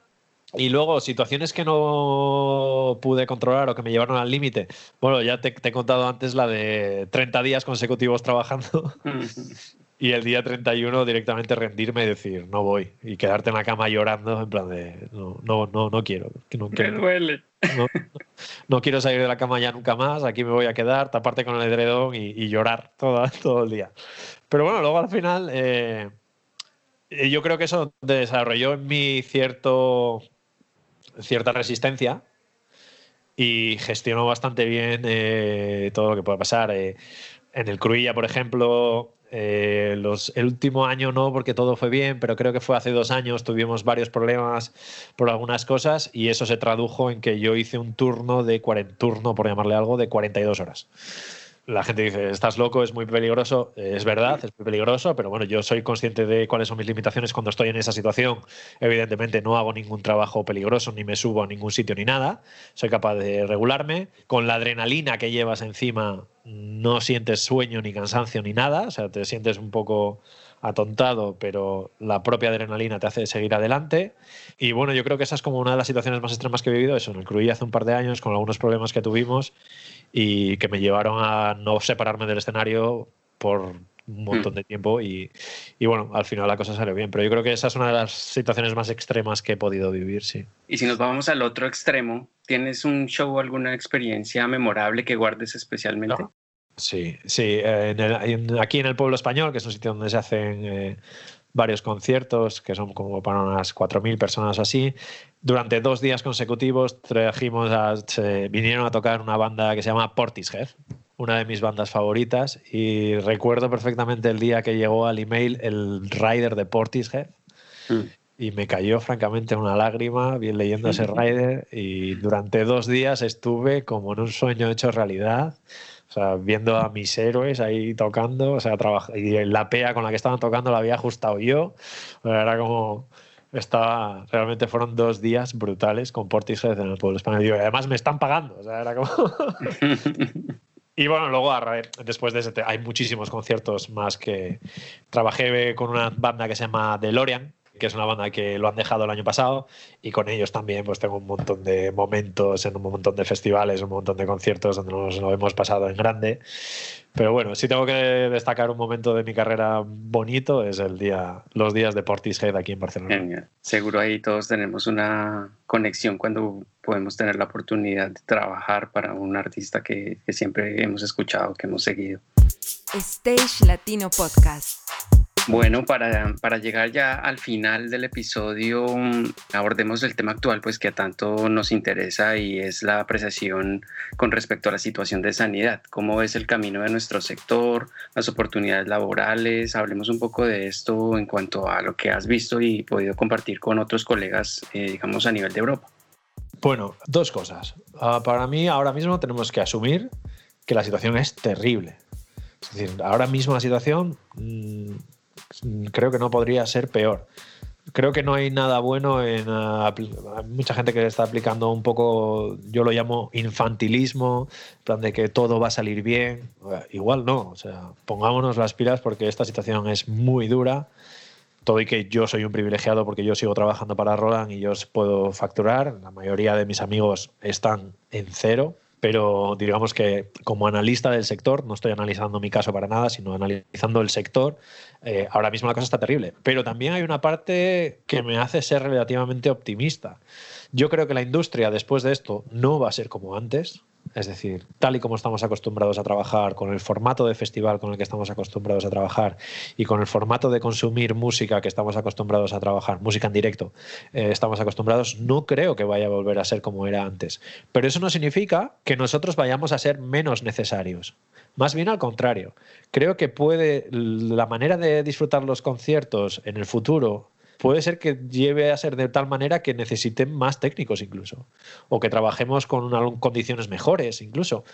[SPEAKER 3] Y luego, situaciones que no pude controlar o que me llevaron al límite. Bueno, ya te, he contado antes la de 30 días consecutivos trabajando y el día 31 directamente rendirme y decir, no voy. Y quedarte en la cama llorando en plan de, no, no, no, no quiero. No,
[SPEAKER 1] me duele.
[SPEAKER 3] No, quiero salir de la cama ya nunca más, aquí me voy a quedar, taparte con el edredón y, llorar todo, todo el día. Pero bueno, luego al final... Eh, yo creo que eso desarrolló en mí cierto cierta resistencia y gestionó bastante bien eh, todo lo que pueda pasar. Eh, en el Cruilla, por ejemplo, eh, los, el último año no, porque todo fue bien, pero creo que fue hace dos años, tuvimos varios problemas por algunas cosas y eso se tradujo en que yo hice un turno de turno, por llamarle algo, de 42 horas la gente dice, estás loco, es muy peligroso. Es verdad, es muy peligroso, pero bueno, yo soy consciente de cuáles son mis limitaciones cuando estoy en esa situación. Evidentemente no hago ningún trabajo peligroso, ni me subo a ningún sitio ni nada. Soy capaz de regularme. Con la adrenalina que llevas encima no sientes sueño ni cansancio ni nada. O sea, te sientes un poco atontado, pero la propia adrenalina te hace seguir adelante. Y bueno, yo creo que esa es como una de las situaciones más extremas que he vivido. Eso, en el Cruí hace un par de años, con algunos problemas que tuvimos y que me llevaron a no separarme del escenario por un montón de tiempo y, y, bueno, al final la cosa salió bien. Pero yo creo que esa es una de las situaciones más extremas que he podido vivir, sí.
[SPEAKER 1] Y si nos vamos al otro extremo, ¿tienes un show o alguna experiencia memorable que guardes especialmente?
[SPEAKER 3] Sí, sí. aquí en el pueblo español, que es un sitio donde se hacen eh, varios conciertos, que son como para unas 4.000 personas así. Durante dos días consecutivos trajimos a, vinieron a tocar una banda que se llama Portishead, una de mis bandas favoritas, y recuerdo perfectamente el día que llegó al email el rider de Portishead. Mm. Y me cayó francamente una lágrima bien leyendo ese rider y durante dos días estuve como en un sueño hecho realidad o sea, viendo a mis héroes ahí tocando, o sea, y la pea con la que estaban tocando la había ajustado yo. era como. Estaba, realmente fueron dos días brutales con Portishead en el pueblo español. Y además me están pagando. O sea, era como. Y bueno, luego después de ese hay muchísimos conciertos más que trabajé con una banda que se llama DeLorean, que es una banda que lo han dejado el año pasado y con ellos también pues tengo un montón de momentos en un montón de festivales, un montón de conciertos donde nos lo hemos pasado en grande. Pero bueno, si tengo que destacar un momento de mi carrera bonito es el día, los días de Portishead aquí en Barcelona.
[SPEAKER 1] Seguro ahí todos tenemos una conexión cuando podemos tener la oportunidad de trabajar para un artista que, que siempre hemos escuchado, que hemos seguido.
[SPEAKER 2] Stage Latino Podcast.
[SPEAKER 1] Bueno, para, para, llegar ya al final del episodio, abordemos el tema actual, pues que a tanto nos interesa y es la apreciación con respecto a la situación de sanidad. ¿Cómo es el camino de nuestro sector, las oportunidades laborales? Hablemos un poco de esto en cuanto a lo que has visto y podido compartir con otros colegas, eh, digamos, a nivel de Europa.
[SPEAKER 3] Bueno, dos cosas. Ah, para mí, ahora mismo tenemos que asumir que la situación es terrible. Es decir, ahora mismo la situación mm, creo que no podría ser peor. Creo que no hay nada bueno en... Uh, mucha gente que está aplicando un poco, yo lo llamo infantilismo, plan de que todo va a salir bien. Igual no, o sea, pongámonos las pilas porque esta situación es muy dura todo y que yo soy un privilegiado porque yo sigo trabajando para Roland y yo puedo facturar. La mayoría de mis amigos están en cero pero digamos que como analista del sector, no estoy analizando mi caso para nada, sino analizando el sector, eh, ahora mismo la cosa está terrible. Pero también hay una parte que me hace ser relativamente optimista. Yo creo que la industria después de esto no va a ser como antes. Es decir, tal y como estamos acostumbrados a trabajar, con el formato de festival con el que estamos acostumbrados a trabajar y con el formato de consumir música que estamos acostumbrados a trabajar, música en directo, eh, estamos acostumbrados, no creo que vaya a volver a ser como era antes. Pero eso no significa que nosotros vayamos a ser menos necesarios. Más bien al contrario. Creo que puede la manera de disfrutar los conciertos en el futuro puede ser que lleve a ser de tal manera que necesiten más técnicos incluso, o que trabajemos con condiciones mejores incluso,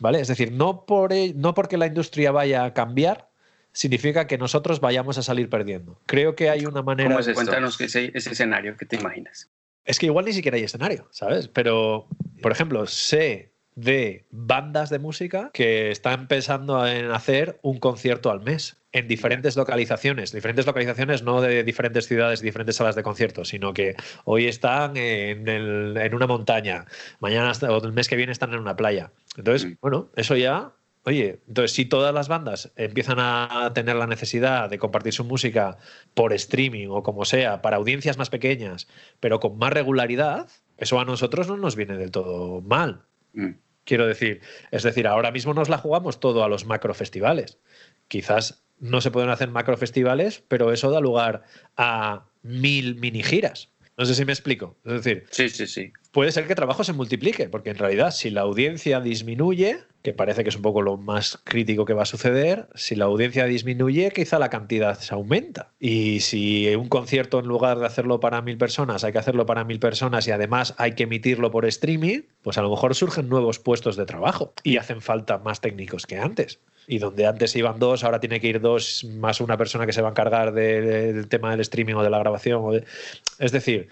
[SPEAKER 3] ¿vale? Es decir, no, por, e, no porque la industria vaya a cambiar, significa que nosotros vayamos a salir perdiendo. Creo que hay una manera...
[SPEAKER 1] ¿Cómo Cuéntanos ese, ese escenario que te imaginas.
[SPEAKER 3] Es que igual ni siquiera hay escenario, ¿sabes? Pero, por ejemplo, sé de bandas de música que están empezando en hacer un concierto al mes en diferentes localizaciones. Diferentes localizaciones no de diferentes ciudades, diferentes salas de conciertos, sino que hoy están en, en una montaña, mañana o el mes que viene están en una playa. Entonces, bueno, eso ya Oye, entonces si todas las bandas empiezan a tener la necesidad de compartir su música por streaming o como sea, para audiencias más pequeñas, pero con más regularidad, eso a nosotros no nos viene del todo mal. Mm. Quiero decir, es decir, ahora mismo nos la jugamos todo a los macrofestivales. Quizás no se pueden hacer macrofestivales, pero eso da lugar a mil mini giras. No sé si me explico. Es decir,
[SPEAKER 1] sí, sí, sí.
[SPEAKER 3] puede ser que el trabajo se multiplique, porque en realidad si la audiencia disminuye, que parece que es un poco lo más crítico que va a suceder, si la audiencia disminuye, quizá la cantidad se aumenta. Y si un concierto en lugar de hacerlo para mil personas, hay que hacerlo para mil personas y además hay que emitirlo por streaming, pues a lo mejor surgen nuevos puestos de trabajo y hacen falta más técnicos que antes y donde antes iban dos, ahora tiene que ir dos más una persona que se va a encargar del tema del streaming o de la grabación. Es decir,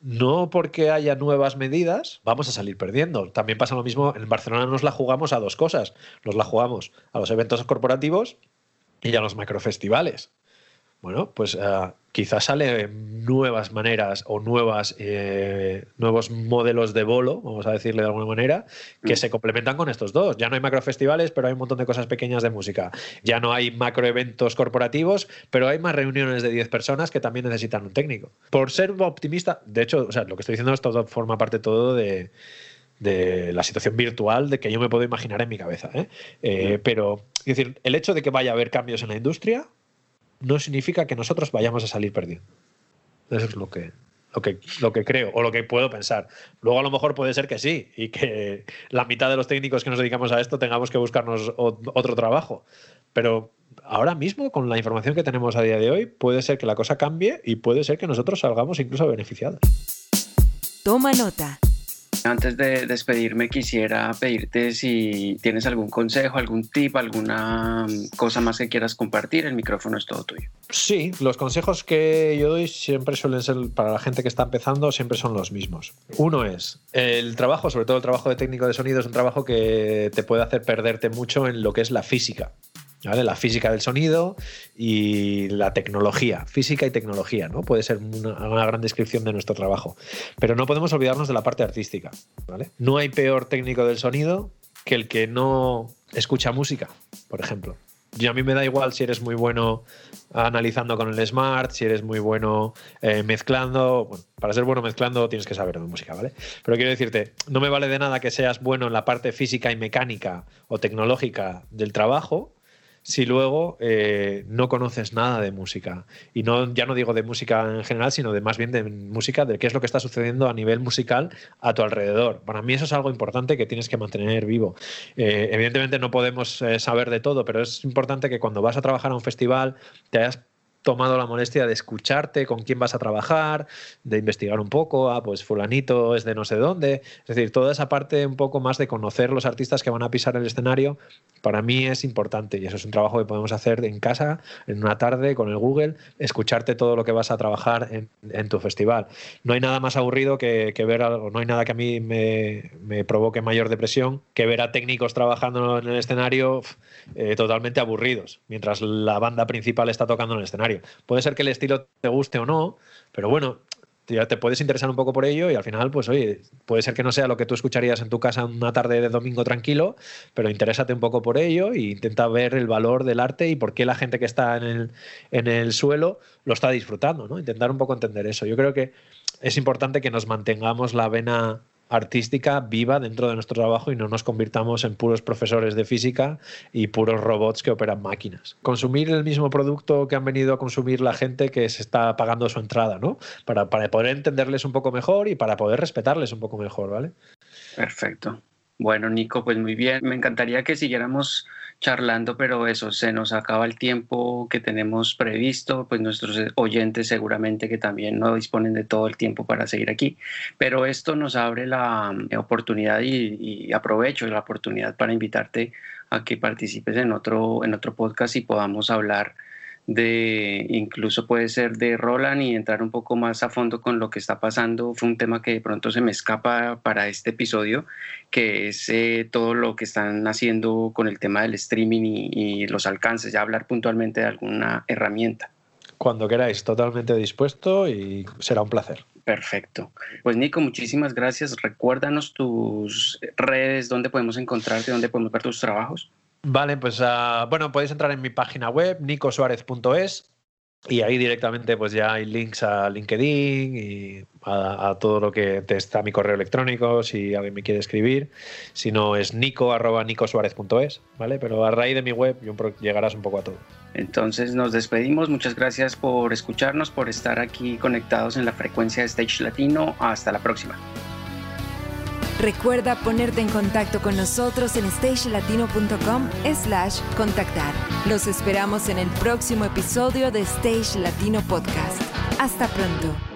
[SPEAKER 3] no porque haya nuevas medidas vamos a salir perdiendo. También pasa lo mismo, en Barcelona nos la jugamos a dos cosas. Nos la jugamos a los eventos corporativos y a los macrofestivales. Bueno, pues uh, quizás salen nuevas maneras o nuevas, eh, nuevos modelos de bolo, vamos a decirle de alguna manera, que mm. se complementan con estos dos. Ya no hay macrofestivales, pero hay un montón de cosas pequeñas de música. Ya no hay macroeventos corporativos, pero hay más reuniones de 10 personas que también necesitan un técnico. Por ser optimista, de hecho, o sea, lo que estoy diciendo es todo forma parte todo de de la situación virtual de que yo me puedo imaginar en mi cabeza. ¿eh? Eh, mm. pero, es decir, el hecho de que vaya a haber cambios en la industria no significa que nosotros vayamos a salir perdiendo. Eso es lo que, lo que, lo que creo o lo que puedo pensar. Luego a lo mejor puede ser que sí y que la mitad de los técnicos que nos dedicamos a esto tengamos que buscarnos otro trabajo. Pero ahora mismo, con la información que tenemos a día de hoy, puede ser que la cosa cambie y puede ser que nosotros salgamos incluso beneficiados.
[SPEAKER 2] Toma nota.
[SPEAKER 1] Antes de despedirme quisiera pedirte si tienes algún consejo, algún tip, alguna cosa más que quieras compartir. El micrófono es todo tuyo.
[SPEAKER 3] Sí, los consejos que yo doy siempre suelen ser para la gente que está empezando, siempre son los mismos. Uno es, el trabajo, sobre todo el trabajo de técnico de sonido, es un trabajo que te puede hacer perderte mucho en lo que es la física. La física del sonido y la tecnología, física y tecnología, ¿no? Puede ser una, gran descripción de nuestro trabajo. Pero no podemos olvidarnos de la parte artística, ¿vale? No hay peor técnico del sonido que el que no escucha música, por ejemplo. Y a mí me da igual si eres muy bueno analizando con el Smart, si eres muy bueno eh, mezclando. Bueno, para ser bueno mezclando tienes que saber de música, ¿vale? Pero quiero decirte, no me vale de nada que seas bueno en la parte física y mecánica o tecnológica del trabajo si luego eh, no conoces nada de música. Y no, ya no digo de música en general, sino de más bien de música, de qué es lo que está sucediendo a nivel musical a tu alrededor. Para mí eso es algo importante que tienes que mantener vivo. Eh, evidentemente no podemos eh, saber de todo, pero es importante que cuando vas a trabajar a un festival te hayas tomado la molestia de escucharte con quién vas a trabajar, de investigar un poco, ah, pues fulanito es de no sé dónde. Es decir, toda esa parte un poco más de conocer los artistas que van a pisar el escenario, para mí es importante y eso es un trabajo que podemos hacer en casa, en una tarde, con el Google, escucharte todo lo que vas a trabajar en, tu festival. No hay nada más aburrido que, ver algo, no hay nada que a mí me, provoque mayor depresión que ver a técnicos trabajando en el escenario eh, totalmente aburridos, mientras la banda principal está tocando en el escenario. Puede ser que el estilo te guste o no, pero bueno, te puedes interesar un poco por ello y al final, pues oye, puede ser que no sea lo que tú escucharías en tu casa una tarde de domingo tranquilo, pero interésate un poco por ello e intenta ver el valor del arte y por qué la gente que está en el, en el suelo lo está disfrutando, ¿no? Intentar un poco entender eso. Yo creo que es importante que nos mantengamos la vena artística viva dentro de nuestro trabajo y no nos convirtamos en puros profesores de física y puros robots que operan máquinas. Consumir el mismo producto que han venido a consumir la gente que se está pagando su entrada, ¿no? Para, para poder entenderles un poco mejor y para poder respetarles un poco mejor, ¿vale?
[SPEAKER 1] Perfecto. Bueno, Nico, pues muy bien. Me encantaría que siguiéramos charlando, pero eso, se nos acaba el tiempo que tenemos previsto, pues nuestros oyentes seguramente que también no disponen de todo el tiempo para seguir aquí, pero esto nos abre la mm, oportunidad y, y aprovecho la oportunidad para invitarte a que participes en otro, en otro podcast y podamos hablar de incluso puede ser de Roland y entrar un poco más a fondo con lo que está pasando. Fue un tema que de pronto se me escapa para este episodio, que es eh, todo lo que están haciendo con el tema del streaming y, los alcances, ya hablar puntualmente de alguna herramienta.
[SPEAKER 3] Cuando queráis, totalmente dispuesto y será un placer.
[SPEAKER 1] Perfecto. Pues Nico, muchísimas gracias. Recuérdanos tus redes, dónde podemos encontrarte, dónde podemos ver tus trabajos.
[SPEAKER 3] Vale, pues uh, bueno, podéis entrar en mi página web, nicosuarez.es, y ahí directamente pues ya hay links a LinkedIn y a, todo lo que te está mi correo electrónico si alguien me quiere escribir. Si no es nico arroba nicosuarez.es, ¿vale? Pero a raíz de mi web llegarás un poco a todo.
[SPEAKER 1] Entonces nos despedimos. Muchas gracias por escucharnos, por estar aquí conectados en la frecuencia de Stage Latino. Hasta la próxima.
[SPEAKER 2] Recuerda ponerte en contacto con nosotros en stagelatino.com slash contactar. Los esperamos en el próximo episodio de Stage Latino Podcast. Hasta pronto.